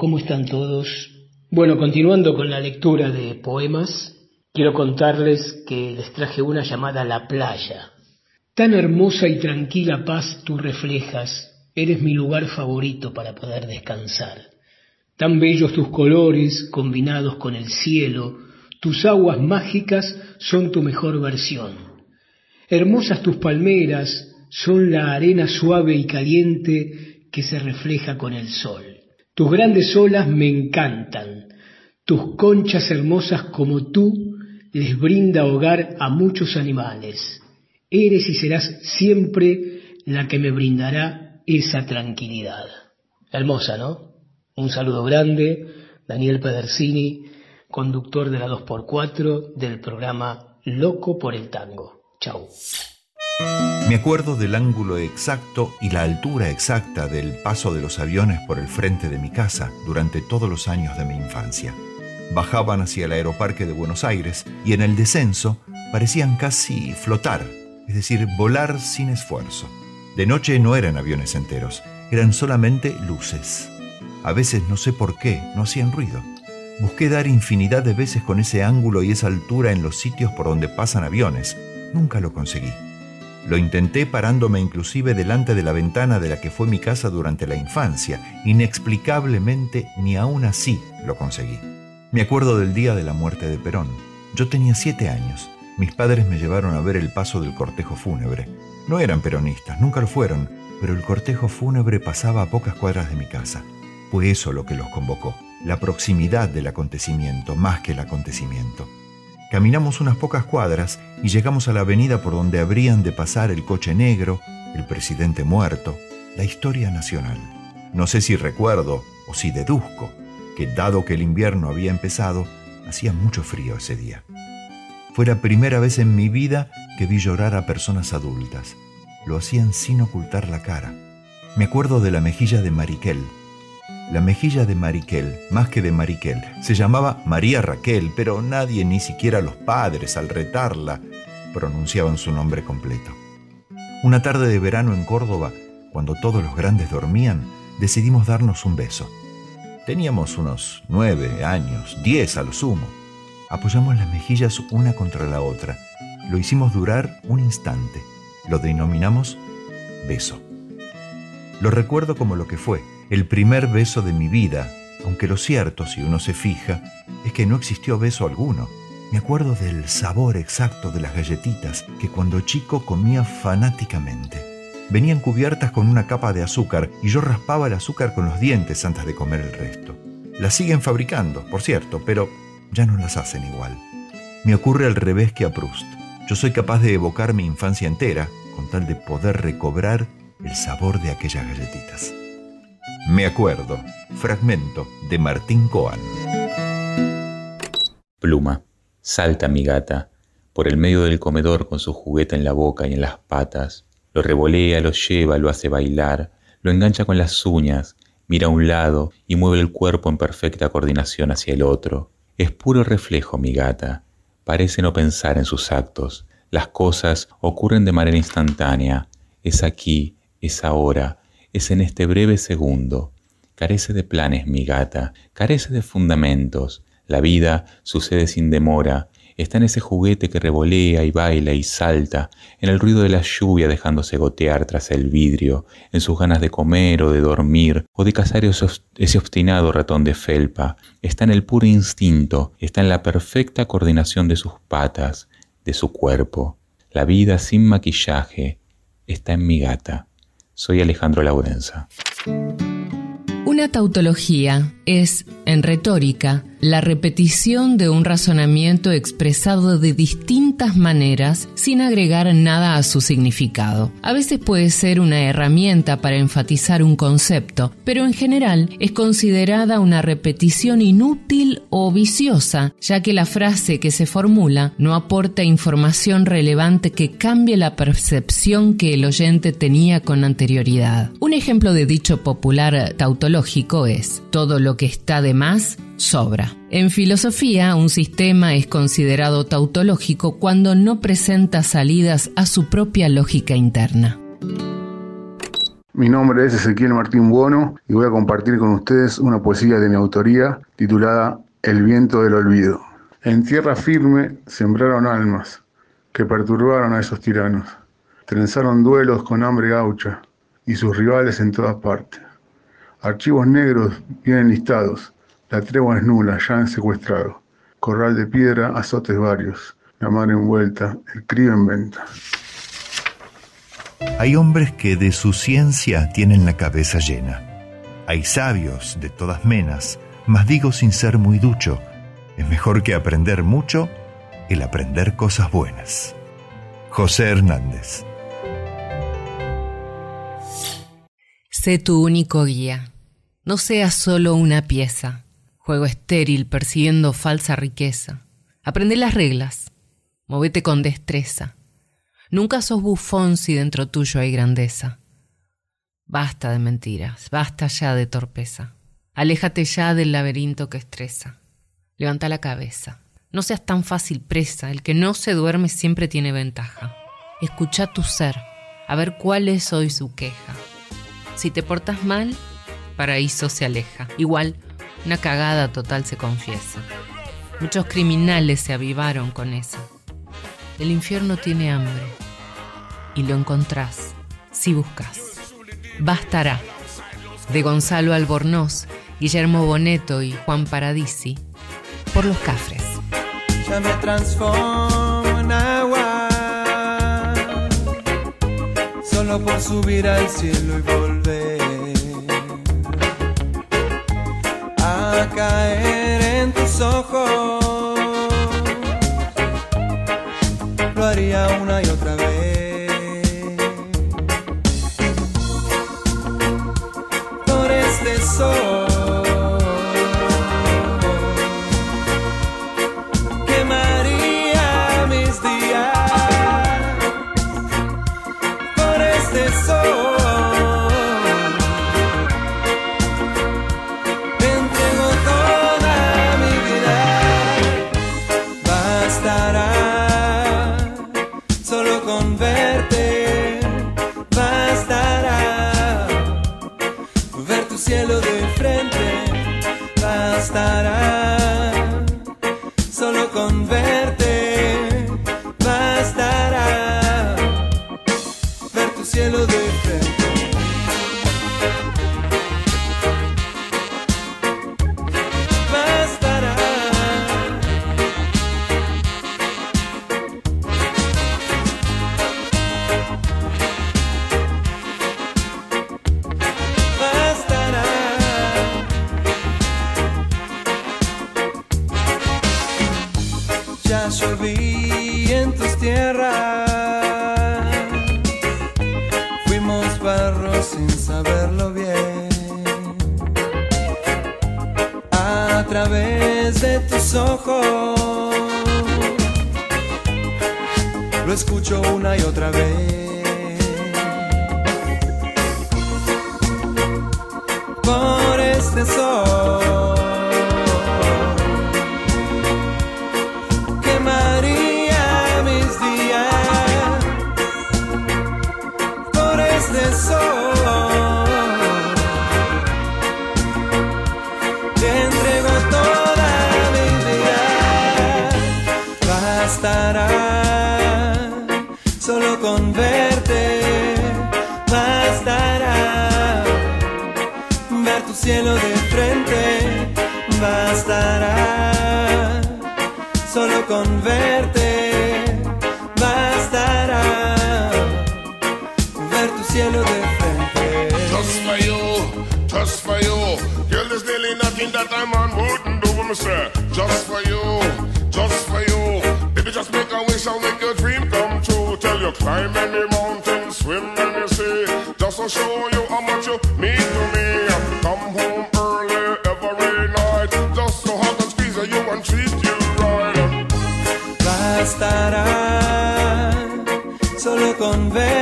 ¿cómo están todos? Bueno, continuando con la lectura de poemas, quiero contarles que les traje una llamada La Playa. Tan hermosa y tranquila paz tú reflejas, eres mi lugar favorito para poder descansar. Tan bellos tus colores combinados con el cielo, tus aguas mágicas son tu mejor versión. Hermosas tus palmeras son la arena suave y caliente que se refleja con el sol. Tus grandes olas me encantan. Tus conchas hermosas como tú les brinda hogar a muchos animales. Eres y serás siempre la que me brindará esa tranquilidad. Hermosa, ¿no? Un saludo grande, Daniel Pedersini, conductor de la 2x4 del programa Loco por el Tango. Chau. Me acuerdo del ángulo exacto y la altura exacta del paso de los aviones por el frente de mi casa durante todos los años de mi infancia. Bajaban hacia el aeroparque de Buenos Aires y en el descenso parecían casi flotar, es decir, volar sin esfuerzo. De noche no eran aviones enteros, eran solamente luces. A veces no sé por qué, no hacían ruido. Busqué dar infinidad de veces con ese ángulo y esa altura en los sitios por donde pasan aviones. Nunca lo conseguí. Lo intenté parándome inclusive delante de la ventana de la que fue mi casa durante la infancia. Inexplicablemente, ni aún así lo conseguí. Me acuerdo del día de la muerte de Perón. Yo tenía siete años. Mis padres me llevaron a ver el paso del cortejo fúnebre. No eran peronistas, nunca lo fueron, pero el cortejo fúnebre pasaba a pocas cuadras de mi casa. Fue eso lo que los convocó, la proximidad del acontecimiento más que el acontecimiento. Caminamos unas pocas cuadras y llegamos a la avenida por donde habrían de pasar el coche negro, el presidente muerto, la historia nacional. No sé si recuerdo o si deduzco que dado que el invierno había empezado, hacía mucho frío ese día. Fue la primera vez en mi vida que vi llorar a personas adultas. Lo hacían sin ocultar la cara. Me acuerdo de la mejilla de Mariquel, la mejilla de Mariquel, más que de Mariquel. Se llamaba María Raquel, pero nadie, ni siquiera los padres, al retarla, pronunciaban su nombre completo. Una tarde de verano en Córdoba, cuando todos los grandes dormían, decidimos darnos un beso. Teníamos unos nueve años, diez a lo sumo. Apoyamos las mejillas una contra la otra. Lo hicimos durar un instante. Lo denominamos beso. Lo recuerdo como lo que fue, el primer beso de mi vida, aunque lo cierto, si uno se fija, es que no existió beso alguno. Me acuerdo del sabor exacto de las galletitas que cuando chico comía fanáticamente. Venían cubiertas con una capa de azúcar y yo raspaba el azúcar con los dientes antes de comer el resto. Las siguen fabricando, por cierto, pero ya no las hacen igual. Me ocurre al revés que a Proust. Yo soy capaz de evocar mi infancia entera con tal de poder recobrar el sabor de aquellas galletitas. Me acuerdo. Fragmento de Martín Coan. Pluma. Salta mi gata por el medio del comedor con su juguete en la boca y en las patas. Lo revolea, lo lleva, lo hace bailar, lo engancha con las uñas, mira a un lado y mueve el cuerpo en perfecta coordinación hacia el otro. Es puro reflejo mi gata. Parece no pensar en sus actos. Las cosas ocurren de manera instantánea. Es aquí, es ahora, es en este breve segundo. Carece de planes mi gata, carece de fundamentos. La vida sucede sin demora, está en ese juguete que revolea y baila y salta, en el ruido de la lluvia dejándose gotear tras el vidrio, en sus ganas de comer o de dormir o de cazar ese obstinado ratón de felpa. Está en el puro instinto, está en la perfecta coordinación de sus patas, de su cuerpo. La vida sin maquillaje está en mi gata. Soy Alejandro Laurenza. Una tautología es, en retórica, la repetición de un razonamiento expresado de distintas maneras sin agregar nada a su significado. A veces puede ser una herramienta para enfatizar un concepto, pero en general es considerada una repetición inútil o viciosa, ya que la frase que se formula no aporta información relevante que cambie la percepción que el oyente tenía con anterioridad. Un ejemplo de dicho popular tautológico es, todo lo que está de más sobra. En filosofía, un sistema es considerado tautológico cuando no presenta salidas a su propia lógica interna. Mi nombre es Ezequiel Martín Buono y voy a compartir con ustedes una poesía de mi autoría titulada El viento del olvido. En tierra firme sembraron almas que perturbaron a esos tiranos. Trenzaron duelos con hambre gaucha y sus rivales en todas partes. Archivos negros vienen listados, la tregua es nula, ya han secuestrado. Corral de piedra, azotes varios, la mar envuelta, el crío en venta. Hay hombres que de su ciencia tienen la cabeza llena. Hay sabios de todas menas, mas digo sin ser muy ducho, es mejor que aprender mucho el aprender cosas buenas. José Hernández. Sé tu único guía. No seas solo una pieza, juego estéril persiguiendo falsa riqueza. Aprende las reglas, movete con destreza. Nunca sos bufón si dentro tuyo hay grandeza. Basta de mentiras, basta ya de torpeza. Aléjate ya del laberinto que estresa. Levanta la cabeza. No seas tan fácil presa. El que no se duerme siempre tiene ventaja. Escucha tu ser, a ver cuál es hoy su queja. Si te portas mal, paraíso se aleja. Igual, una cagada total se confiesa. Muchos criminales se avivaron con esa. El infierno tiene hambre y lo encontrás si buscas. Bastará. De Gonzalo Albornoz, Guillermo Boneto y Juan Paradisi. Por los Cafres. Ya me transformo. Solo por subir al cielo y volver caer en tus ojos. Lo haría una y otra vez. Por este sol. Través de tus ojos lo escucho una y otra vez. Por este sol. That a man wouldn't do, me say. Just for you, just for you. Baby, just make a wish and make your dream come true. Tell you climb any mountain, swim any sea. Just to show you how much you mean to me. Come home early every night. Just to hug and squeeze you and treat you right. Bastará solo con verte,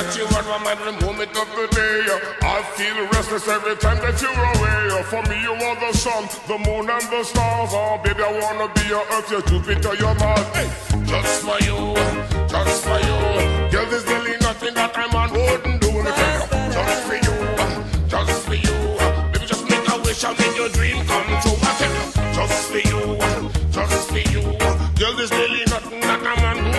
that you are my man the moment of the day. I feel restless every time that you're away. For me, you are the sun, the moon, and the stars. Oh, baby, I wanna be your earth, your Jupiter, your Mars. Hey, just for you, just for you. Girl, there's really nothing that I'm on wouldn't do. Just for you, just for you. Baby, just make a wish and make your dream come true. I just for you, just for you. Girl, there's really nothing that I'm on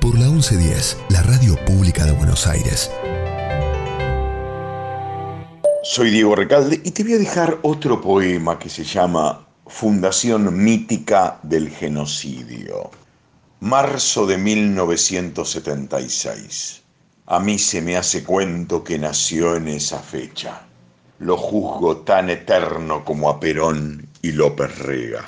Por la 1110, la radio pública de Buenos Aires. Soy Diego Recalde y te voy a dejar otro poema que se llama Fundación Mítica del Genocidio. Marzo de 1976. A mí se me hace cuento que nació en esa fecha. Lo juzgo tan eterno como a Perón y López Rega.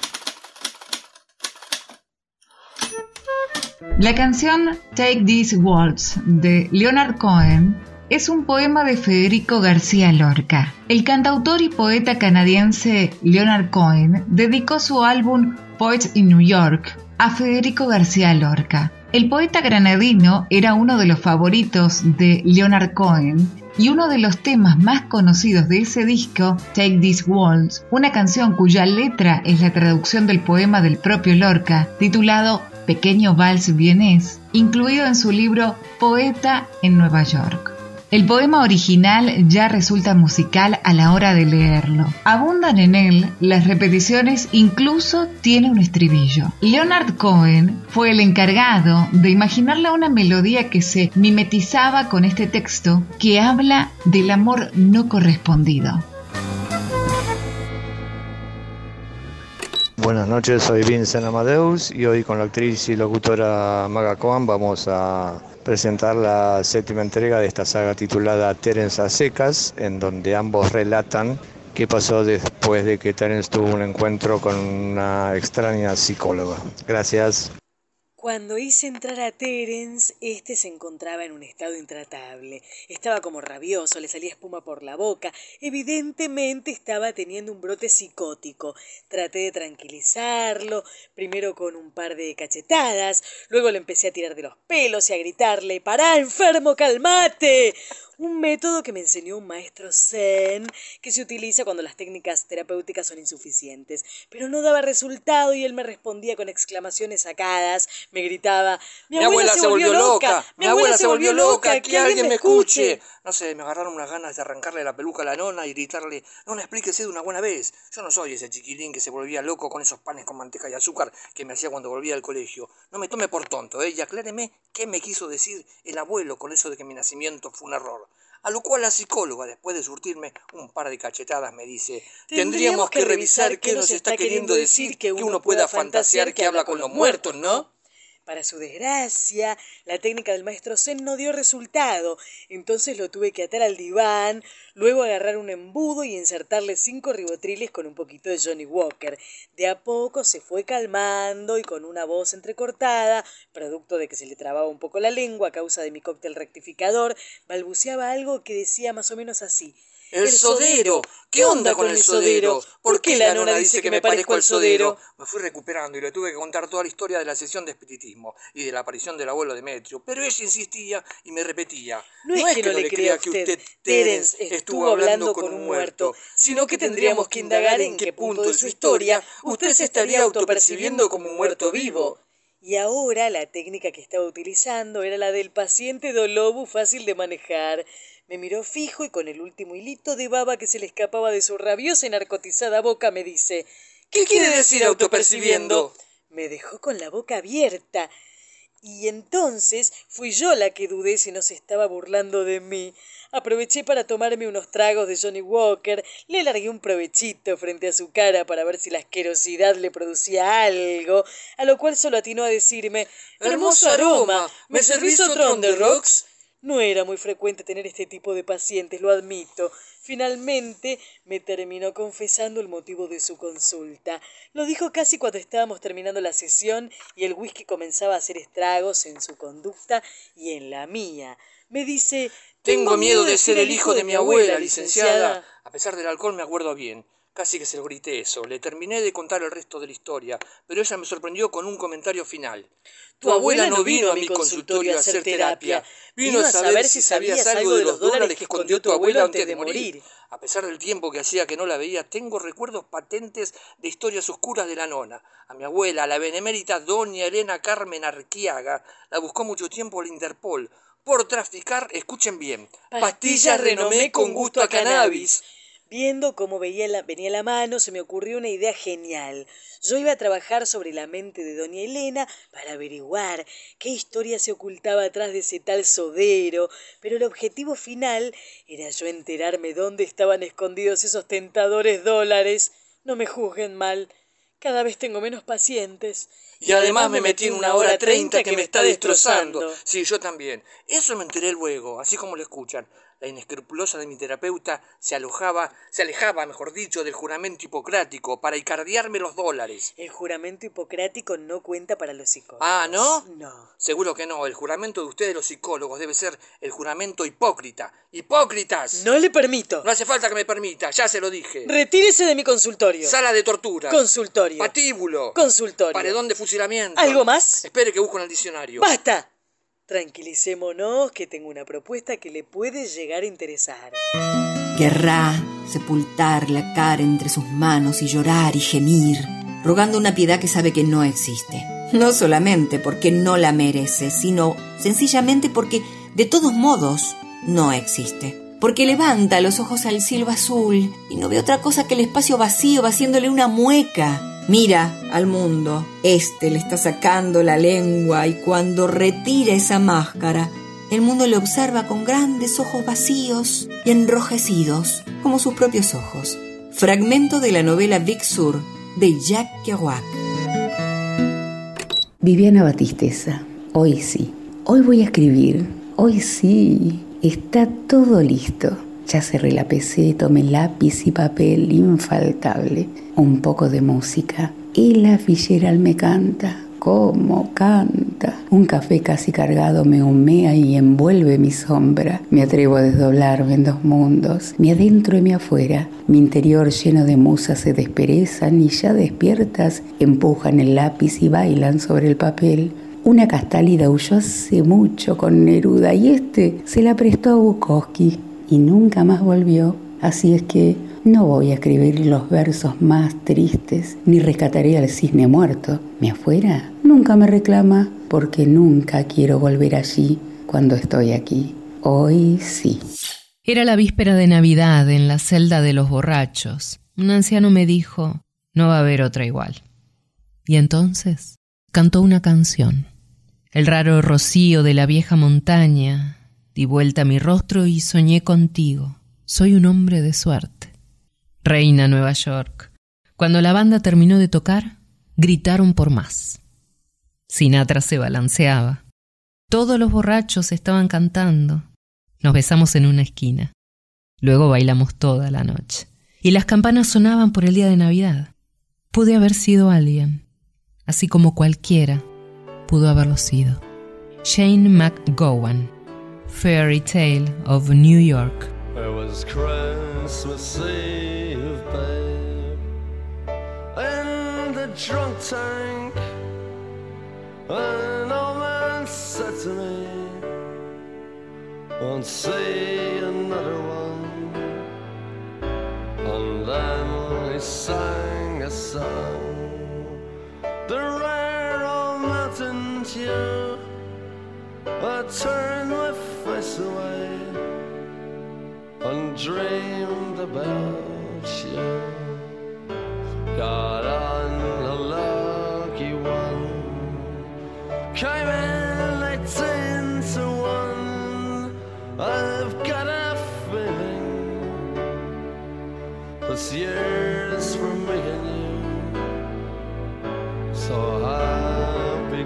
La canción Take These Waltz de Leonard Cohen es un poema de Federico García Lorca. El cantautor y poeta canadiense Leonard Cohen dedicó su álbum Poets in New York a Federico García Lorca. El poeta granadino era uno de los favoritos de Leonard Cohen y uno de los temas más conocidos de ese disco, Take These Waltz, una canción cuya letra es la traducción del poema del propio Lorca, titulado Pequeño Vals Vienés, incluido en su libro Poeta en Nueva York. El poema original ya resulta musical a la hora de leerlo. Abundan en él las repeticiones, incluso tiene un estribillo. Leonard Cohen fue el encargado de imaginarle una melodía que se mimetizaba con este texto que habla del amor no correspondido. Buenas noches, soy Vincent Amadeus y hoy con la actriz y locutora Maga Cohen vamos a presentar la séptima entrega de esta saga titulada Terence a secas, en donde ambos relatan qué pasó después de que Terence tuvo un encuentro con una extraña psicóloga. Gracias. Cuando hice entrar a Terence, este se encontraba en un estado intratable. Estaba como rabioso, le salía espuma por la boca. Evidentemente estaba teniendo un brote psicótico. Traté de tranquilizarlo, primero con un par de cachetadas, luego le empecé a tirar de los pelos y a gritarle ¡Pará, enfermo, calmate! Un método que me enseñó un maestro zen que se utiliza cuando las técnicas terapéuticas son insuficientes. Pero no daba resultado y él me respondía con exclamaciones sacadas. Me gritaba, mi, abuela, se volvió loca, mi abuela se volvió loca, que alguien me escuche. No sé, me agarraron unas ganas de arrancarle la peluca a la nona y gritarle, nona, explíquese de una buena vez. Yo no soy ese chiquilín que se volvía loco con esos panes con manteca y azúcar que me hacía cuando volvía al colegio. No me tome por tonto, ¿eh? Y acláreme qué me quiso decir el abuelo con eso de que mi nacimiento fue un error. A lo cual la psicóloga, después de surtirme un par de cachetadas, me dice, tendríamos que revisar qué nos está queriendo decir que uno pueda fantasear que habla con los muertos, ¿no? Para su desgracia, la técnica del maestro Zen no dio resultado, entonces lo tuve que atar al diván, luego agarrar un embudo y insertarle cinco ribotriles con un poquito de Johnny Walker. De a poco se fue calmando y con una voz entrecortada, producto de que se le trababa un poco la lengua a causa de mi cóctel rectificador, balbuceaba algo que decía más o menos así. El sodero. ¿Qué onda con el sodero? ¿Por qué la nona dice que me parezco al sodero? Me fui recuperando y le tuve que contar toda la historia de la sesión de espiritismo y de la aparición del abuelo Demetrio, pero ella insistía y me repetía. No, es que no le crea que usted, Terence, estuvo hablando con un muerto, sino que tendríamos que indagar en qué punto de su historia usted se estaría autopercibiendo como un muerto vivo. Y ahora la técnica que estaba utilizando era la del paciente Dolobu fácil de manejar. Me miró fijo y con el último hilito de baba que se le escapaba de su rabiosa y narcotizada boca me dice ¿Qué quiere decir autopercibiendo? Me dejó con la boca abierta. Y entonces fui yo la que dudé si no se estaba burlando de mí. Aproveché para tomarme unos tragos de Johnny Walker, le largué un provechito frente a su cara para ver si la asquerosidad le producía algo, a lo cual solo atinó a decirme Hermoso aroma, ¿me servís otro on the rocks? No era muy frecuente tener este tipo de pacientes, lo admito. Finalmente me terminó confesando el motivo de su consulta. Lo dijo casi cuando estábamos terminando la sesión y el whisky comenzaba a hacer estragos en su conducta y en la mía. Me dice Tengo miedo de ser el hijo de mi abuela, licenciada. A pesar del alcohol me acuerdo bien. Casi que se lo grité eso. Le terminé de contar el resto de la historia, pero ella me sorprendió con un comentario final. Tu abuela no vino a mi consultorio a hacer terapia. Vino a saber si sabías algo de los dólares que escondió tu abuela antes de morir. A pesar del tiempo que hacía que no la veía, tengo recuerdos patentes de historias oscuras de la nona. A mi abuela, la benemérita doña Elena Carmen Arquiaga, la buscó mucho tiempo el Interpol por traficar, escuchen bien, pastillas renomé con gusto a cannabis. Viendo cómo veía la, venía la mano, se me ocurrió una idea genial. Yo iba a trabajar sobre la mente de doña Elena para averiguar qué historia se ocultaba atrás de ese tal sodero, pero el objetivo final era yo enterarme dónde estaban escondidos esos tentadores dólares. No me juzguen mal, cada vez tengo menos pacientes. Y además me metí en una hora treinta que me está destrozando. Sí, yo también. Eso me enteré luego, así como lo escuchan. La inescrupulosa de mi terapeuta se alojaba, se alejaba, mejor dicho, del juramento hipocrático para icardiarme los dólares. El juramento hipocrático no cuenta para los psicólogos. Ah, ¿no? No. Seguro que no. El juramento de ustedes, los psicólogos, debe ser el juramento hipócrita. ¡Hipócritas! No le permito. No hace falta que me permita, ya se lo dije. Retírese de mi consultorio. Sala de tortura. Consultorio. Patíbulo. Consultorio. Paredón de fusilamiento. ¿Algo más? Espere que busco en el diccionario. ¡Basta! Tranquilicémonos que tengo una propuesta que le puede llegar a interesar. Querrá sepultar la cara entre sus manos y llorar y gemir, rogando una piedad que sabe que no existe. No solamente porque no la merece, sino sencillamente porque de todos modos no existe. Porque levanta los ojos al cielo azul y no ve otra cosa que el espacio vacío haciéndole una mueca Mira al mundo, este le está sacando la lengua y cuando retira esa máscara, el mundo le observa con grandes ojos vacíos y enrojecidos, como sus propios ojos. Fragmento de la novela Big Sur de Jacques Kerouac. Viviana Batisteza, hoy sí. Hoy voy a escribir. Hoy sí. Está todo listo. Ya cerré la PC, tomé lápiz y papel infaltable, un poco de música. Y la me canta, cómo canta. Un café casi cargado me humea y envuelve mi sombra. Me atrevo a desdoblarme en dos mundos, mi adentro y mi afuera. Mi interior lleno de musas se desperezan y ya despiertas empujan el lápiz y bailan sobre el papel. Una castálida huyó hace mucho con Neruda y este se la prestó a Bukowski y nunca más volvió, así es que no voy a escribir los versos más tristes, ni rescataré al cisne muerto. Mi afuera nunca me reclama, porque nunca quiero volver allí cuando estoy aquí. Hoy sí. Era la víspera de Navidad en la celda de los borrachos. Un anciano me dijo, no va a haber otra igual. Y entonces cantó una canción. El raro rocío de la vieja montaña, Di vuelta mi rostro y soñé contigo. Soy un hombre de suerte. Reina Nueva York. Cuando la banda terminó de tocar, gritaron por más. Sinatra se balanceaba. Todos los borrachos estaban cantando. Nos besamos en una esquina. Luego bailamos toda la noche. Y las campanas sonaban por el día de Navidad. Pude haber sido alguien, así como cualquiera pudo haberlo sido. Shane McGowan. Fairy Tale of New York. Was Christmas Eve, babe, in the drunk tank. An old man said to me, Won't see another one. And then he sang a song, the old tune. I turned my face away and dreamed about you. Got on a lucky one, came in eighteen to one. I've got a feeling this year's for me and you. So happy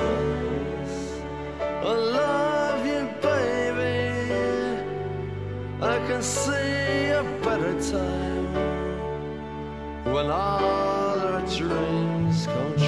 I love you, baby. I can see a better time when all our dreams come true.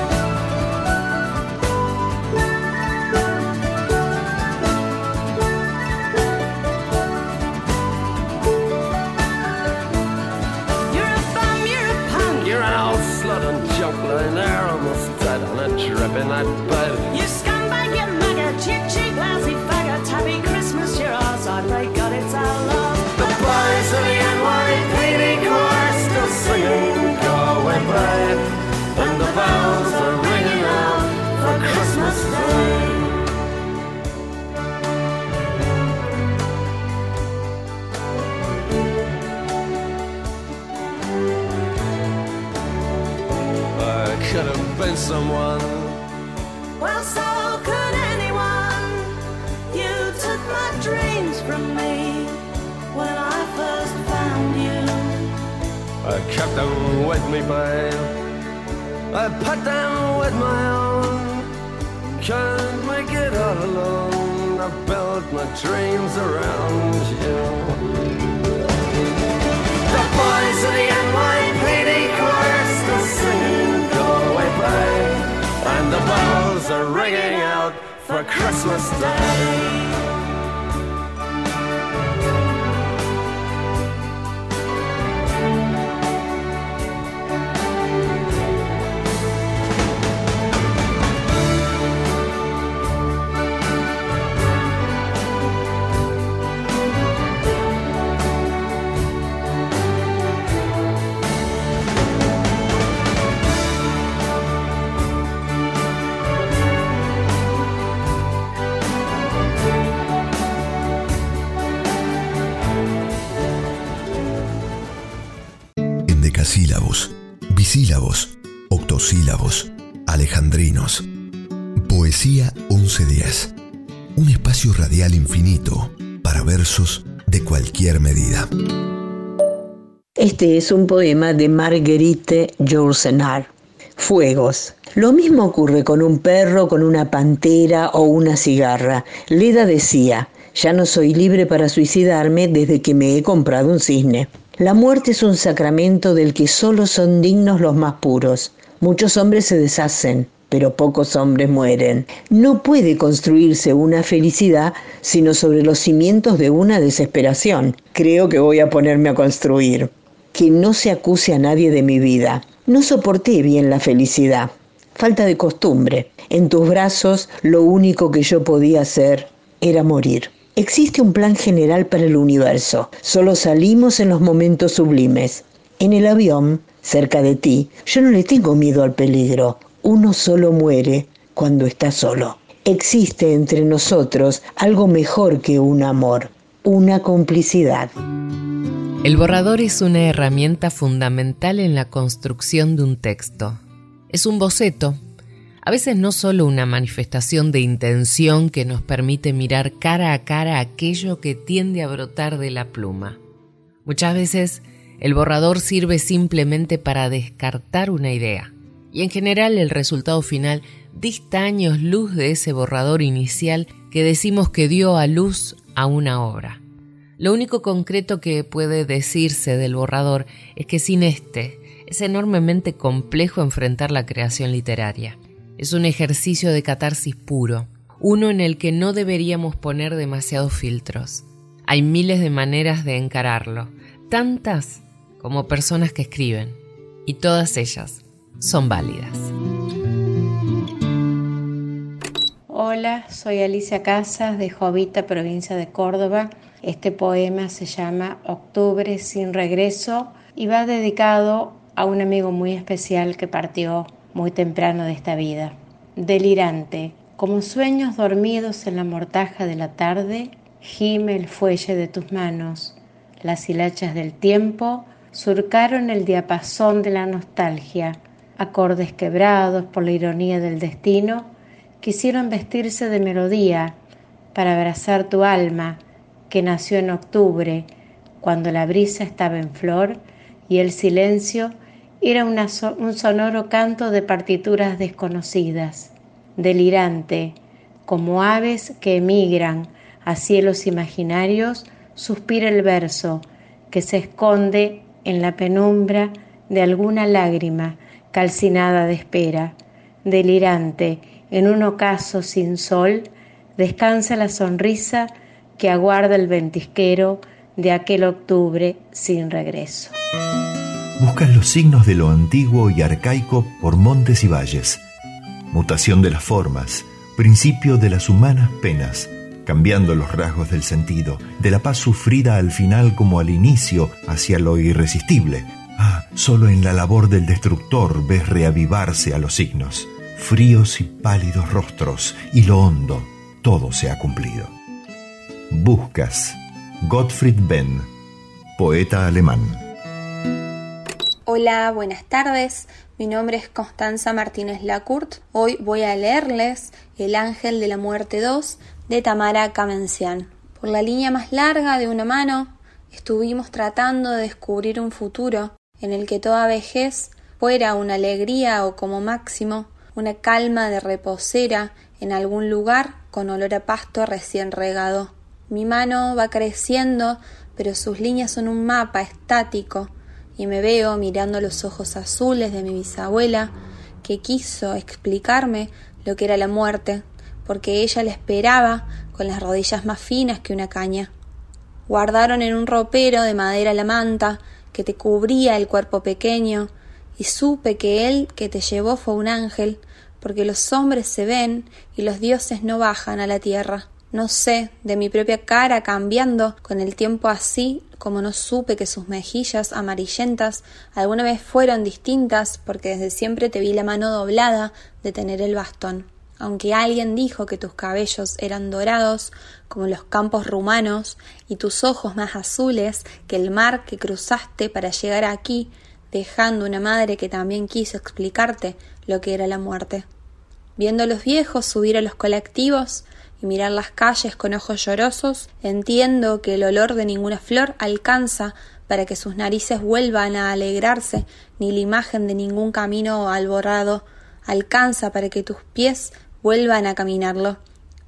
Drip in that bed. You scumbag, you maggot, you cheap, lousy faggot. Happy Christmas, you're ours. I pray God it's our love. The boys of the NYPD choir still singing Go Away Babe And the bells are ringing out for Christmas Day I could have been someone kept them with me, babe. I put them with my own. Can't make it all alone. I built my dreams around you. The boys of the NYPD choir still singing Go Away, babe. And the bells are ringing out for Christmas Day. Endecasílabos, bisílabos, octosílabos, alejandrinos. Poesía 1110. Un espacio radial infinito para versos de cualquier medida. Este es un poema de Marguerite Yourcenar. Fuegos. Lo mismo ocurre con un perro, con una pantera o una cigarra. Leda decía, ya no soy libre para suicidarme desde que me he comprado un cisne. La muerte es un sacramento del que solo son dignos los más puros. Muchos hombres se deshacen, pero pocos hombres mueren. No puede construirse una felicidad sino sobre los cimientos de una desesperación. Creo que voy a ponerme a construir. Que no se acuse a nadie de mi vida. No soporté bien la felicidad. Falta de costumbre. En tus brazos lo único que yo podía hacer era morir. Existe un plan general para el universo. Solo salimos en los momentos sublimes. En el avión, cerca de ti, yo no le tengo miedo al peligro. Uno solo muere cuando está solo. Existe entre nosotros algo mejor que un amor, una complicidad. El borrador es una herramienta fundamental en la construcción de un texto. Es un boceto, a veces no solo una manifestación de intención que nos permite mirar cara a cara aquello que tiende a brotar de la pluma. Muchas veces el borrador sirve simplemente para descartar una idea, y en general el resultado final dista años luz de ese borrador inicial que decimos que dio a luz a una obra. Lo único concreto que puede decirse del borrador es que sin este es enormemente complejo enfrentar la creación literaria. Es un ejercicio de catarsis puro, uno en el que no deberíamos poner demasiados filtros. Hay miles de maneras de encararlo, tantas como personas que escriben, y todas ellas son válidas. Hola, soy Alicia Casas de Jovita, provincia de Córdoba. Este poema se llama Octubre sin regreso y va dedicado a un amigo muy especial que partió muy temprano de esta vida. Delirante, como sueños dormidos en la mortaja de la tarde, gime el fuelle de tus manos. Las hilachas del tiempo surcaron el diapasón de la nostalgia. Acordes quebrados por la ironía del destino quisieron vestirse de melodía para abrazar tu alma que nació en octubre, cuando la brisa estaba en flor y el silencio era un sonoro canto de partituras desconocidas, delirante, como aves que emigran a cielos imaginarios, suspira el verso que se esconde en la penumbra de alguna lágrima calcinada de espera. Delirante, en un ocaso sin sol, descansa la sonrisa que aguarda el ventisquero de aquel octubre sin regreso. Buscas los signos de lo antiguo y arcaico por montes y valles. Mutación de las formas, principio de las humanas penas, cambiando los rasgos del sentido, de la paz sufrida al final como al inicio hacia lo irresistible. Ah, solo en la labor del destructor ves reavivarse a los signos, fríos y pálidos rostros, y lo hondo, todo se ha cumplido. Buscas. Gottfried Benn, poeta alemán. Hola, buenas tardes. Mi nombre es Constanza Martínez Lacourt. Hoy voy a leerles El Ángel de la Muerte 2 de Tamara Kamencian. Por la línea más larga de una mano, estuvimos tratando de descubrir un futuro en el que toda vejez fuera una alegría o como máximo una calma de reposera en algún lugar con olor a pasto recién regado. Mi mano va creciendo, pero sus líneas son un mapa estático, y me veo mirando los ojos azules de mi bisabuela, que quiso explicarme lo que era la muerte, porque ella la esperaba con las rodillas más finas que una caña. Guardaron en un ropero de madera la manta que te cubría el cuerpo pequeño, y supe que él que te llevó fue un ángel, porque los hombres se ven y los dioses no bajan a la tierra. No sé, de mi propia cara cambiando con el tiempo así como no supe que sus mejillas amarillentas alguna vez fueron distintas porque desde siempre te vi la mano doblada de tener el bastón. Aunque alguien dijo que tus cabellos eran dorados como los campos rumanos y tus ojos más azules que el mar que cruzaste para llegar aquí, dejando una madre que también quiso explicarte lo que era la muerte. Viendo a los viejos subir a los colectivos, y mirar las calles con ojos llorosos, entiendo que el olor de ninguna flor alcanza para que sus narices vuelvan a alegrarse, ni la imagen de ningún camino alborado alcanza para que tus pies vuelvan a caminarlo,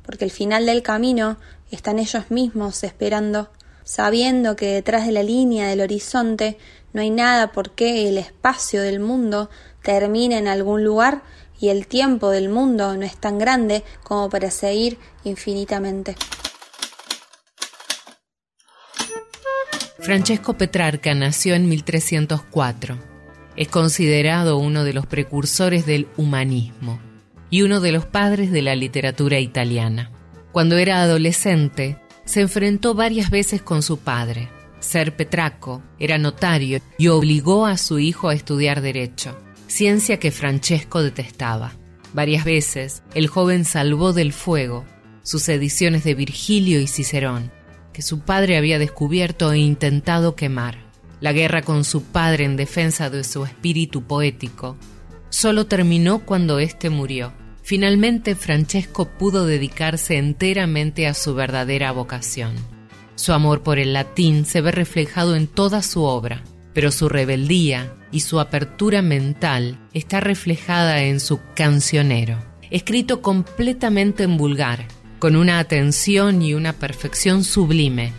porque el final del camino están ellos mismos esperando, sabiendo que detrás de la línea del horizonte no hay nada por qué el espacio del mundo termine en algún lugar y el tiempo del mundo no es tan grande como para seguir infinitamente. Francesco Petrarca nació en 1304. Es considerado uno de los precursores del humanismo y uno de los padres de la literatura italiana. Cuando era adolescente, se enfrentó varias veces con su padre. Ser Petrarco era notario y obligó a su hijo a estudiar derecho ciencia que Francesco detestaba. Varias veces el joven salvó del fuego sus ediciones de Virgilio y Cicerón, que su padre había descubierto e intentado quemar. La guerra con su padre en defensa de su espíritu poético solo terminó cuando éste murió. Finalmente Francesco pudo dedicarse enteramente a su verdadera vocación. Su amor por el latín se ve reflejado en toda su obra, pero su rebeldía y su apertura mental está reflejada en su cancionero, escrito completamente en vulgar, con una atención y una perfección sublime,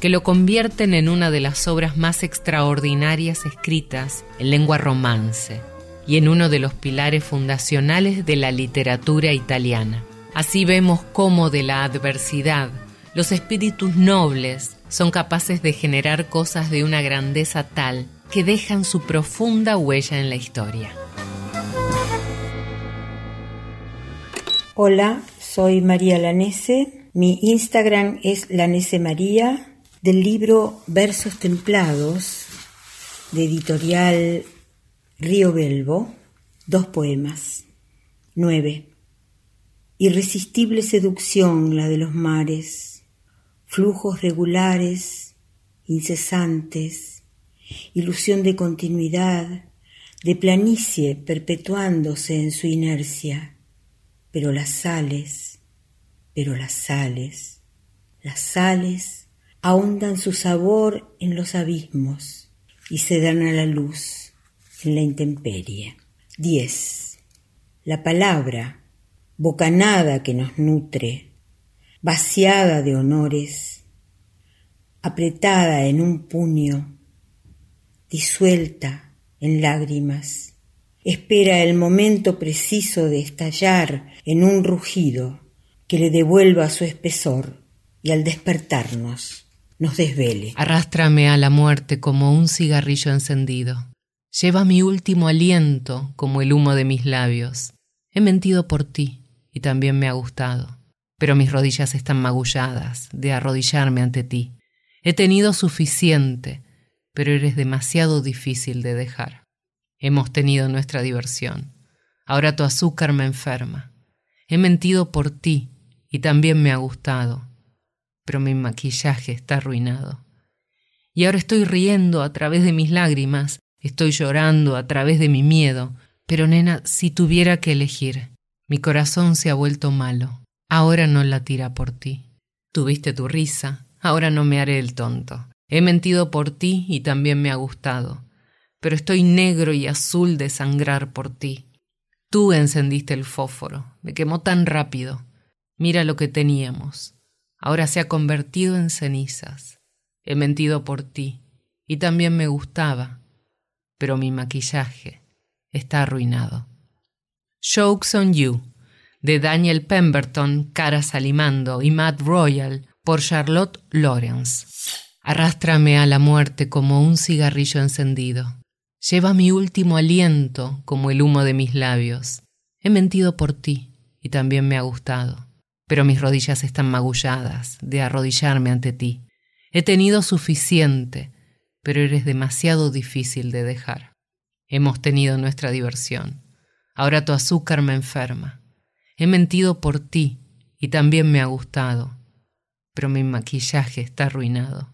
que lo convierten en una de las obras más extraordinarias escritas en lengua romance y en uno de los pilares fundacionales de la literatura italiana. Así vemos cómo de la adversidad los espíritus nobles son capaces de generar cosas de una grandeza tal que dejan su profunda huella en la historia. Hola, soy María Lanese. Mi Instagram es Lanese María. Del libro Versos Templados, de editorial Río Belvo, dos poemas. 9. Irresistible seducción la de los mares, flujos regulares, incesantes, ilusión de continuidad, de planicie perpetuándose en su inercia, pero las sales, pero las sales, las sales ahondan su sabor en los abismos y se dan a la luz en la intemperie. 10. La palabra, bocanada que nos nutre, vaciada de honores, apretada en un puño, disuelta en lágrimas, espera el momento preciso de estallar en un rugido que le devuelva su espesor y al despertarnos nos desvele. Arrástrame a la muerte como un cigarrillo encendido. Lleva mi último aliento como el humo de mis labios. He mentido por ti y también me ha gustado, pero mis rodillas están magulladas de arrodillarme ante ti. He tenido suficiente, pero eres demasiado difícil de dejar. Hemos tenido nuestra diversión. Ahora tu azúcar me enferma. He mentido por ti y también me ha gustado, pero mi maquillaje está arruinado. Y ahora estoy riendo a través de mis lágrimas, estoy llorando a través de mi miedo, pero nena, si tuviera que elegir, mi corazón se ha vuelto malo. Ahora no la tira por ti. Tuviste tu risa, ahora no me haré el tonto. He mentido por ti y también me ha gustado, pero estoy negro y azul de sangrar por ti. Tú encendiste el fósforo, me quemó tan rápido. Mira lo que teníamos. Ahora se ha convertido en cenizas. He mentido por ti y también me gustaba, pero mi maquillaje está arruinado. Jokes on You, de Daniel Pemberton, Cara Salimando y Matt Royal, por Charlotte Lawrence. Arrástrame a la muerte como un cigarrillo encendido. Lleva mi último aliento como el humo de mis labios. He mentido por ti y también me ha gustado, pero mis rodillas están magulladas de arrodillarme ante ti. He tenido suficiente, pero eres demasiado difícil de dejar. Hemos tenido nuestra diversión. Ahora tu azúcar me enferma. He mentido por ti y también me ha gustado, pero mi maquillaje está arruinado.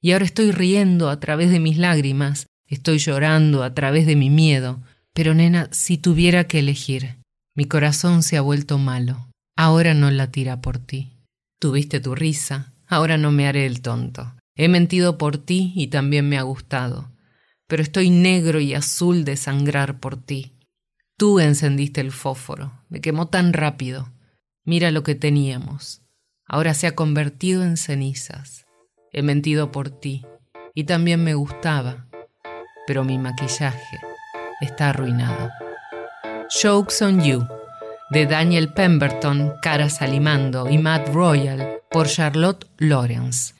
Y ahora estoy riendo a través de mis lágrimas, estoy llorando a través de mi miedo, pero nena, si tuviera que elegir, mi corazón se ha vuelto malo. Ahora no la tira por ti. Tuviste tu risa, ahora no me haré el tonto. He mentido por ti y también me ha gustado, pero estoy negro y azul de sangrar por ti. Tú encendiste el fósforo, me quemó tan rápido. Mira lo que teníamos. Ahora se ha convertido en cenizas. He mentido por ti y también me gustaba, pero mi maquillaje está arruinado. Jokes on You, de Daniel Pemberton, Cara Salimando y Matt Royal, por Charlotte Lawrence.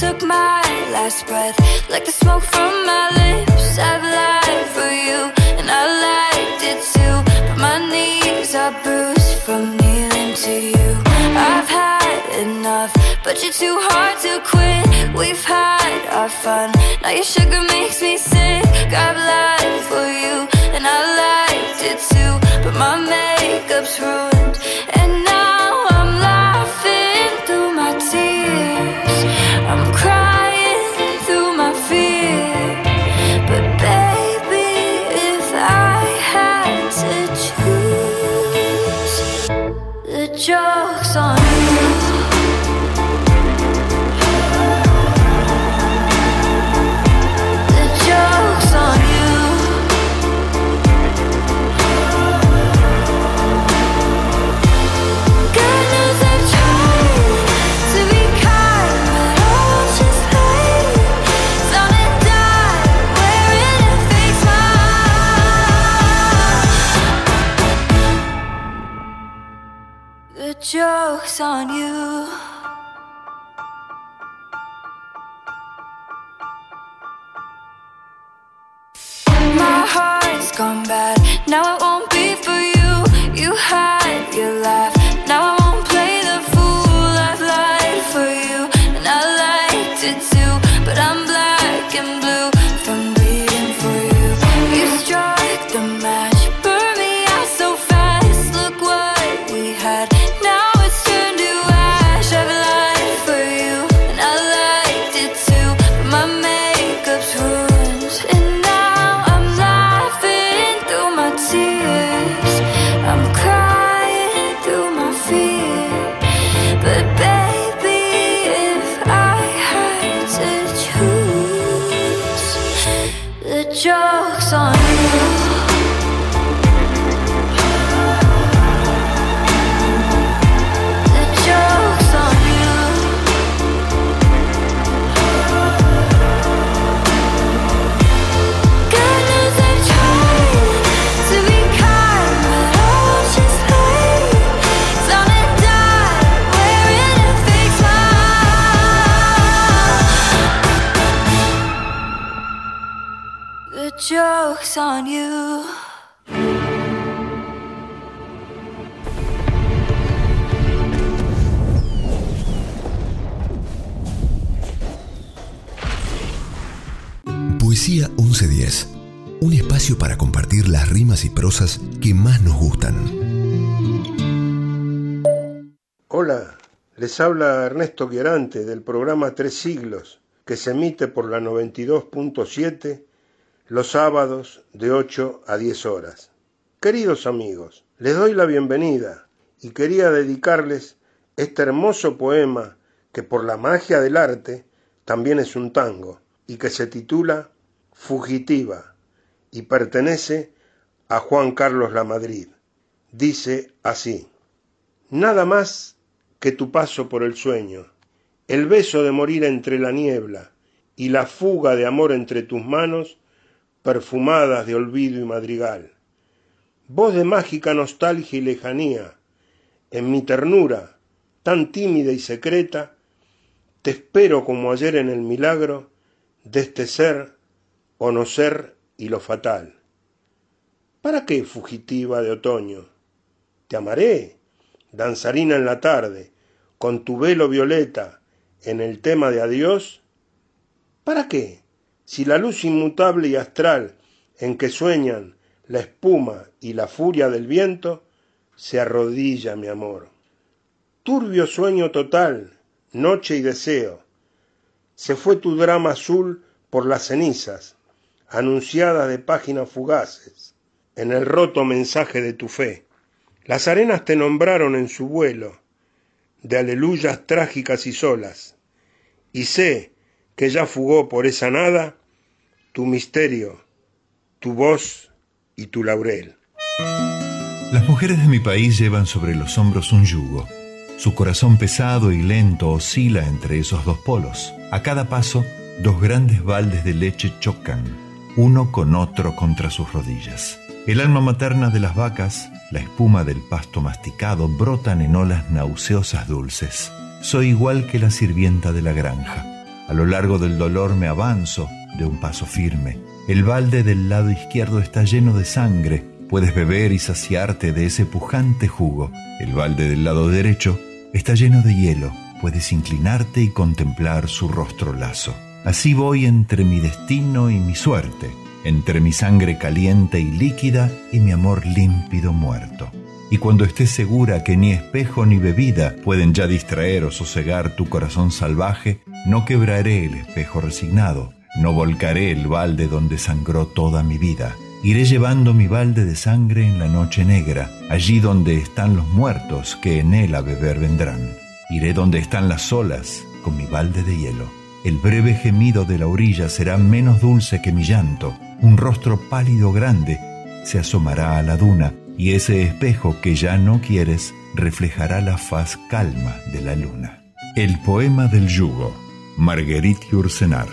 Took my last breath like the smoke from my lips. I've lied for you and I liked it too. But my knees are bruised from kneeling to you. I've had enough, but you're too hard to quit. We've had our fun, now your sugar makes me sick. I've lied for you and I liked it too. But my makeup's ruined joke's on you. Que más nos gustan. Hola, les habla Ernesto Guiarante del programa Tres Siglos, que se emite por la 92.7 los sábados de 8 a 10 horas. Queridos amigos, les doy la bienvenida y quería dedicarles este hermoso poema que por la magia del arte también es un tango y que se titula Fugitiva y pertenece a Juan Carlos Lamadrid. Dice así, nada más que tu paso por el sueño, el beso de morir entre la niebla y la fuga de amor entre tus manos, perfumadas de olvido y madrigal. Voz de mágica nostalgia y lejanía, en mi ternura, tan tímida y secreta, te espero como ayer en el milagro de este ser o no ser y lo fatal. ¿Para qué fugitiva de otoño? Te amaré, danzarina en la tarde, con tu velo violeta, en el tema de adiós. ¿Para qué? Si la luz inmutable y astral en que sueñan la espuma y la furia del viento, se arrodilla mi amor. Turbio sueño total, noche y deseo. Se fue tu drama azul por las cenizas, anunciadas de páginas fugaces, en el roto mensaje de tu fe. Las arenas te nombraron en su vuelo, de aleluyas trágicas y solas, y sé que ya fugó por esa nada tu misterio, tu voz y tu laurel. Las mujeres de mi país llevan sobre los hombros un yugo. Su corazón pesado y lento oscila entre esos dos polos. A cada paso, dos grandes baldes de leche chocan, uno con otro contra sus rodillas. El alma materna de las vacas, la espuma del pasto masticado brotan en olas nauseosas dulces. Soy igual que la sirvienta de la granja. A lo largo del dolor me avanzo de un paso firme. El balde del lado izquierdo está lleno de sangre. Puedes beber y saciarte de ese pujante jugo. El balde del lado derecho está lleno de hielo. Puedes inclinarte y contemplar su rostro lazo. Así voy entre mi destino y mi suerte, entre mi sangre caliente y líquida y mi amor límpido muerto. Y cuando estés segura que ni espejo ni bebida pueden ya distraer o sosegar tu corazón salvaje, no quebraré el espejo resignado, no volcaré el balde donde sangró toda mi vida. Iré llevando mi balde de sangre en la noche negra, allí donde están los muertos que en él a beber vendrán. Iré donde están las olas con mi balde de hielo. El breve gemido de la orilla será menos dulce que mi llanto. Un rostro pálido grande se asomará a la duna y ese espejo que ya no quieres reflejará la faz calma de la luna. El poema del yugo, Marguerite Yourcenar.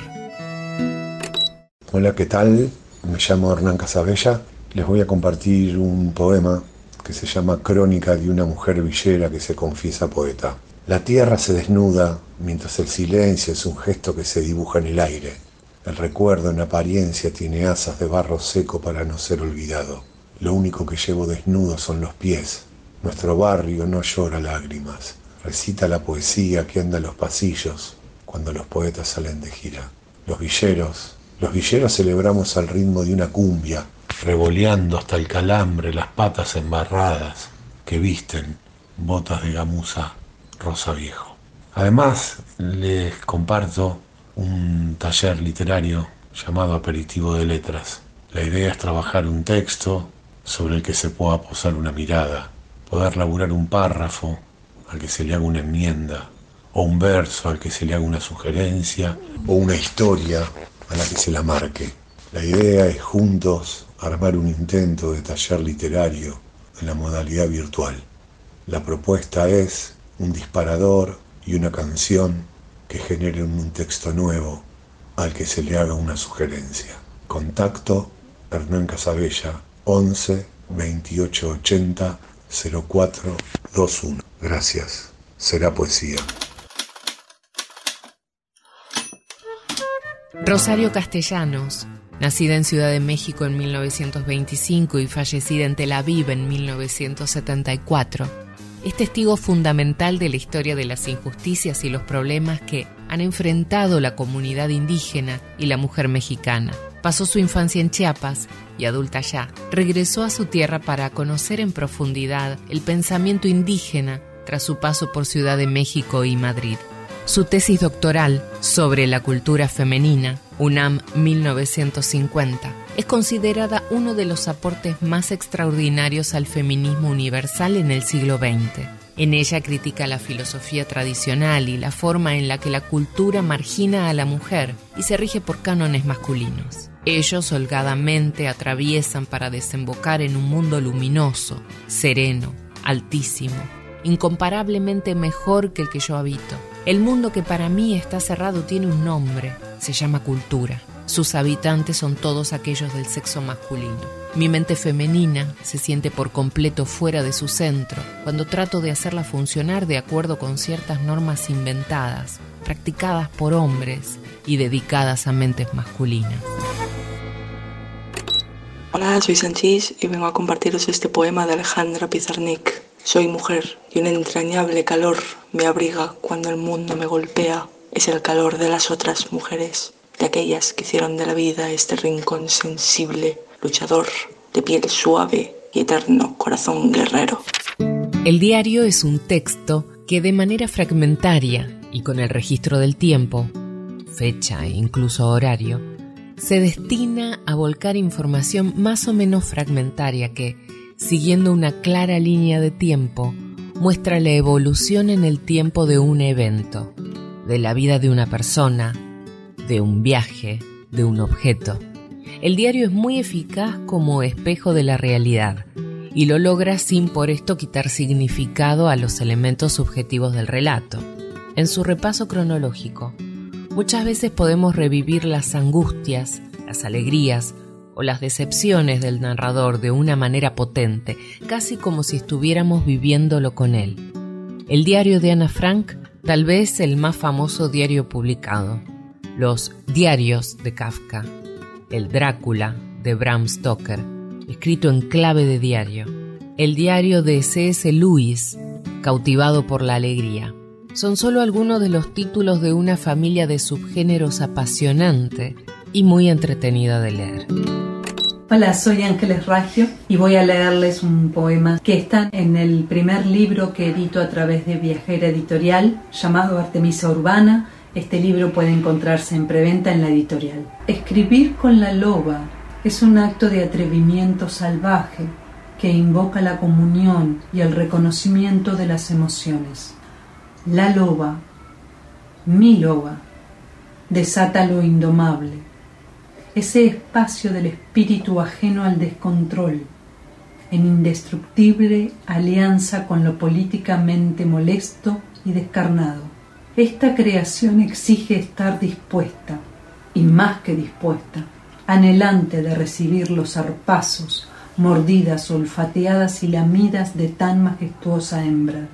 Hola, ¿qué tal? Me llamo Hernán Casabella. Les voy a compartir un poema que se llama Crónica de una mujer villera que se confiesa poeta. La tierra se desnuda mientras el silencio es un gesto que se dibuja en el aire. El recuerdo en apariencia tiene asas de barro seco para no ser olvidado. Lo único que llevo desnudo son los pies. Nuestro barrio no llora lágrimas. Recita la poesía que anda en los pasillos cuando los poetas salen de gira. Los villeros, los villeros celebramos al ritmo de una cumbia, revoleando hasta el calambre las patas embarradas que visten botas de gamuza rosa viejo. Además, les comparto un taller literario llamado Aperitivo de Letras. La idea es trabajar un texto sobre el que se pueda posar una mirada, poder laburar un párrafo al que se le haga una enmienda, o un verso al que se le haga una sugerencia, o una historia a la que se la marque. La idea es juntos armar un intento de taller literario en la modalidad virtual. La propuesta es un disparador y una canción que generen un texto nuevo al que se le haga una sugerencia. Contacto Hernán Casabella 11 28 80 04 21. Gracias. Será poesía. Rosario Castellanos, Nacida en Ciudad de México en 1925 y fallecida en Tel Aviv en 1974, es testigo fundamental de la historia de las injusticias y los problemas que han enfrentado la comunidad indígena y la mujer mexicana. Pasó su infancia en Chiapas y adulta ya, regresó a su tierra para conocer en profundidad el pensamiento indígena tras su paso por Ciudad de México y Madrid. Su tesis doctoral sobre la cultura femenina, UNAM 1950, es considerada uno de los aportes más extraordinarios al feminismo universal en el siglo XX. En ella critica la filosofía tradicional y la forma en la que la cultura margina a la mujer y se rige por cánones masculinos. Ellos holgadamente atraviesan para desembocar en un mundo luminoso, sereno, altísimo, incomparablemente mejor que el que yo habito. El mundo que para mí está cerrado tiene un nombre, se llama cultura. Sus habitantes son todos aquellos del sexo masculino. Mi mente femenina se siente por completo fuera de su centro cuando trato de hacerla funcionar de acuerdo con ciertas normas inventadas, practicadas por hombres y dedicadas a mentes masculinas. Hola, soy Sanchis y vengo a compartiros este poema de Alejandra Pizarnik. Soy mujer y un entrañable calor me abriga cuando el mundo me golpea. Es el calor de las otras mujeres de aquellas que hicieron de la vida este rincón sensible, luchador, de piel suave y eterno corazón guerrero. El diario es un texto que de manera fragmentaria y con el registro del tiempo, fecha e incluso horario, se destina a volcar información más o menos fragmentaria que, siguiendo una clara línea de tiempo, muestra la evolución en el tiempo de un evento, de la vida de una persona, de un viaje, de un objeto. El diario es muy eficaz como espejo de la realidad y lo logra sin por esto quitar significado a los elementos subjetivos del relato. En su repaso cronológico, muchas veces podemos revivir las angustias, las alegrías o las decepciones del narrador de una manera potente, casi como si estuviéramos viviéndolo con él. El diario de Ana Frank, tal vez el más famoso diario publicado los diarios de Kafka, el Drácula de Bram Stoker, escrito en clave de diario, el diario de C.S. Lewis, cautivado por la alegría. Son solo algunos de los títulos de una familia de subgéneros apasionante y muy entretenida de leer. Hola, soy Ángeles Raggio y voy a leerles un poema que está en el primer libro que edito a través de Viajera Editorial llamado Artemisa Urbana este libro puede encontrarse en preventa en la editorial. Escribir con la loba es un acto de atrevimiento salvaje que invoca la comunión y el reconocimiento de las emociones. La loba, mi loba, desata lo indomable, ese espacio del espíritu ajeno al descontrol, en indestructible alianza con lo políticamente molesto y descarnado. Esta creación exige estar dispuesta, y más que dispuesta, anhelante de recibir los zarpazos, mordidas, olfateadas y lamidas de tan majestuosa hembra.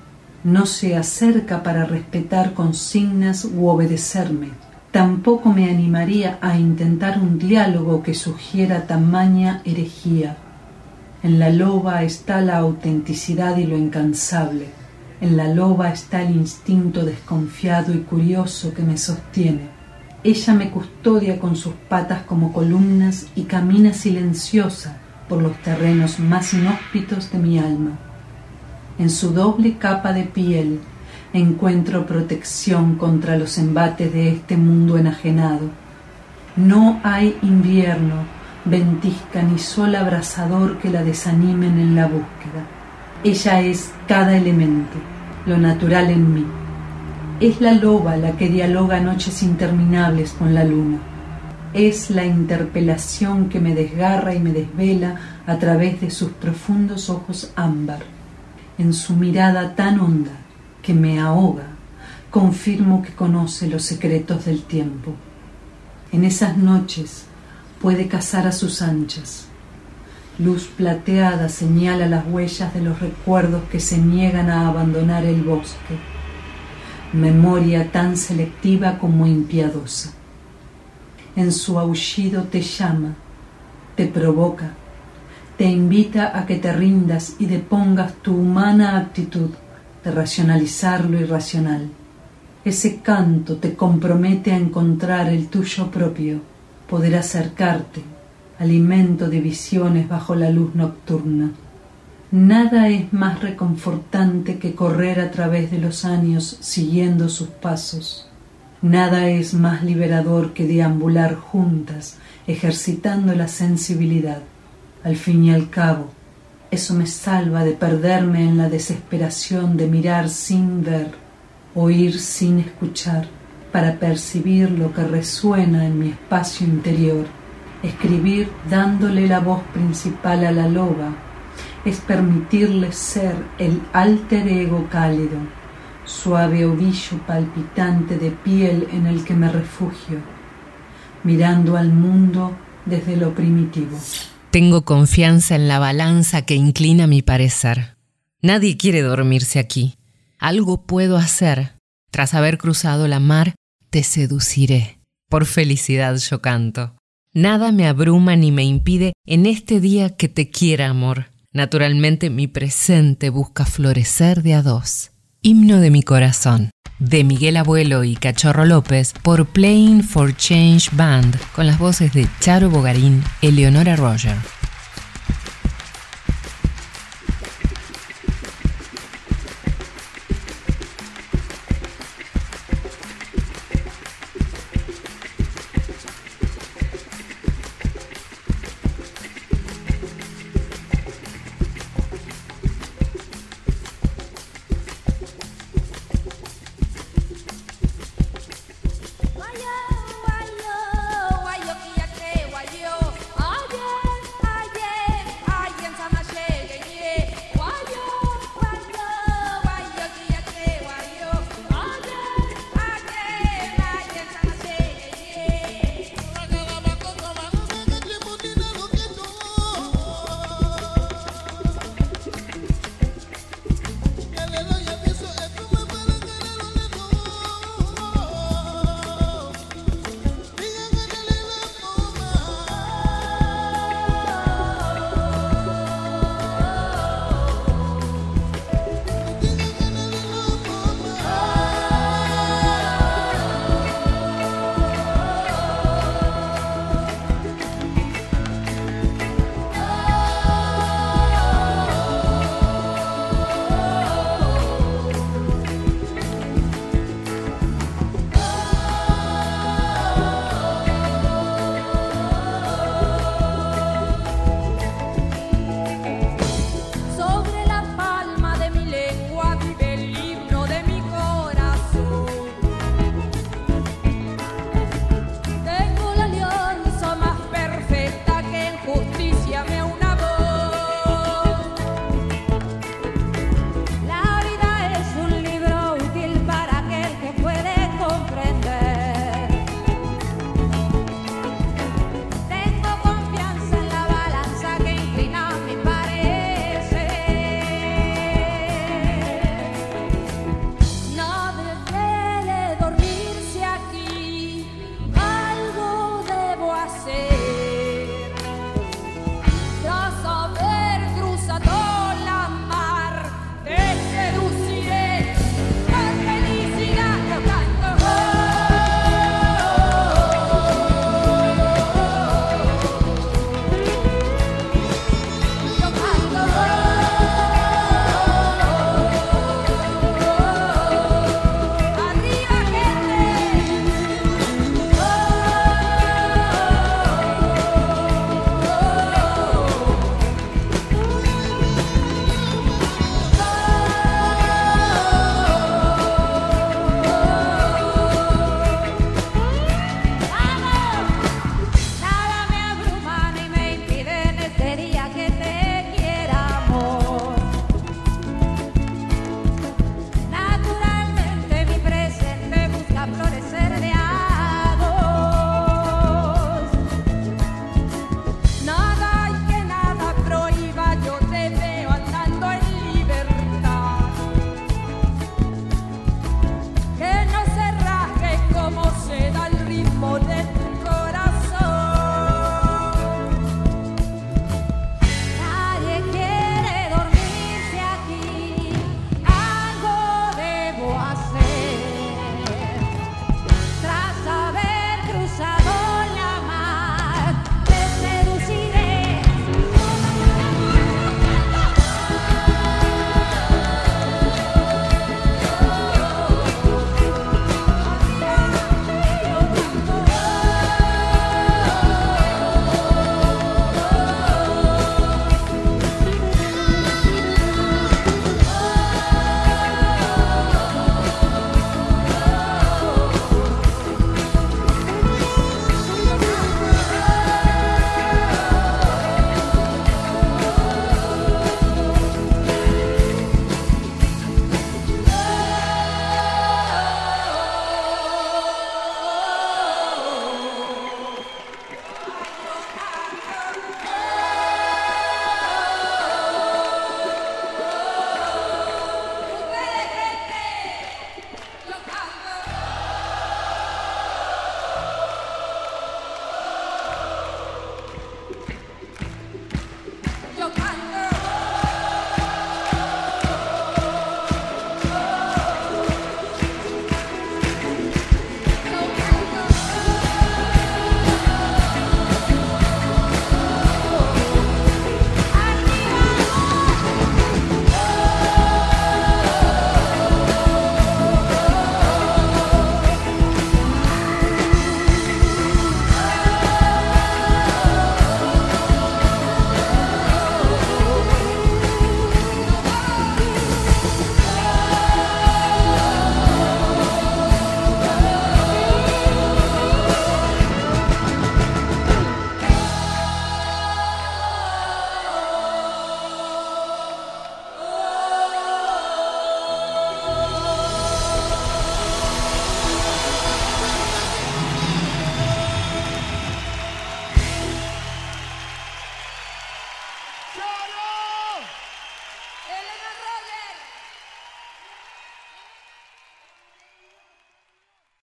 No se acerca para respetar consignas u obedecerme. Tampoco me animaría a intentar un diálogo que sugiera tamaña herejía. En la loba está la autenticidad y lo incansable en la loba está el instinto desconfiado y curioso que me sostiene. Ella me custodia con sus patas como columnas y camina silenciosa por los terrenos más inhóspitos de mi alma. En su doble capa de piel encuentro protección contra los embates de este mundo enajenado. No hay invierno, ventisca ni sol abrasador que la desanimen en la búsqueda. Ella es cada elemento, lo natural en mí. Es la loba la que dialoga noches interminables con la luna. Es la interpelación que me desgarra y me desvela a través de sus profundos ojos ámbar. En su mirada tan honda que me ahoga, confirmo que conoce los secretos del tiempo. En esas noches puede cazar a sus anchas Luz plateada señala las huellas de los recuerdos que se niegan a abandonar el bosque. Memoria tan selectiva como impiedosa. en su aullido te llama, te provoca, te invita a que te rindas y depongas tu humana actitud de racionalizar lo irracional. Ese canto te compromete a encontrar el tuyo propio, poder acercarte, alimento de visiones bajo la luz nocturna. Nada es más reconfortante que correr a través de los años siguiendo sus pasos. Nada es más liberador que deambular juntas, ejercitando la sensibilidad. Al fin y al cabo, eso me salva de perderme en la desesperación de mirar sin ver, oír sin escuchar, para percibir lo que resuena en mi espacio interior. Escribir dándole la voz principal a la loba es permitirle ser el alter ego cálido, suave ovillo palpitante de piel en el que me refugio, mirando al mundo desde lo primitivo. Tengo confianza en la balanza que inclina mi parecer. Nadie quiere dormirse aquí. Algo puedo hacer. Tras haber cruzado la mar, te seduciré. Por felicidad yo canto. Nada me abruma ni me impide en este día que te quiera, amor. Naturalmente mi presente busca florecer de a dos. Himno de mi corazón, de Miguel Abuelo y Cachorro López por Playing for Change Band, con las voces de Charo Bogarín, Eleonora Roger.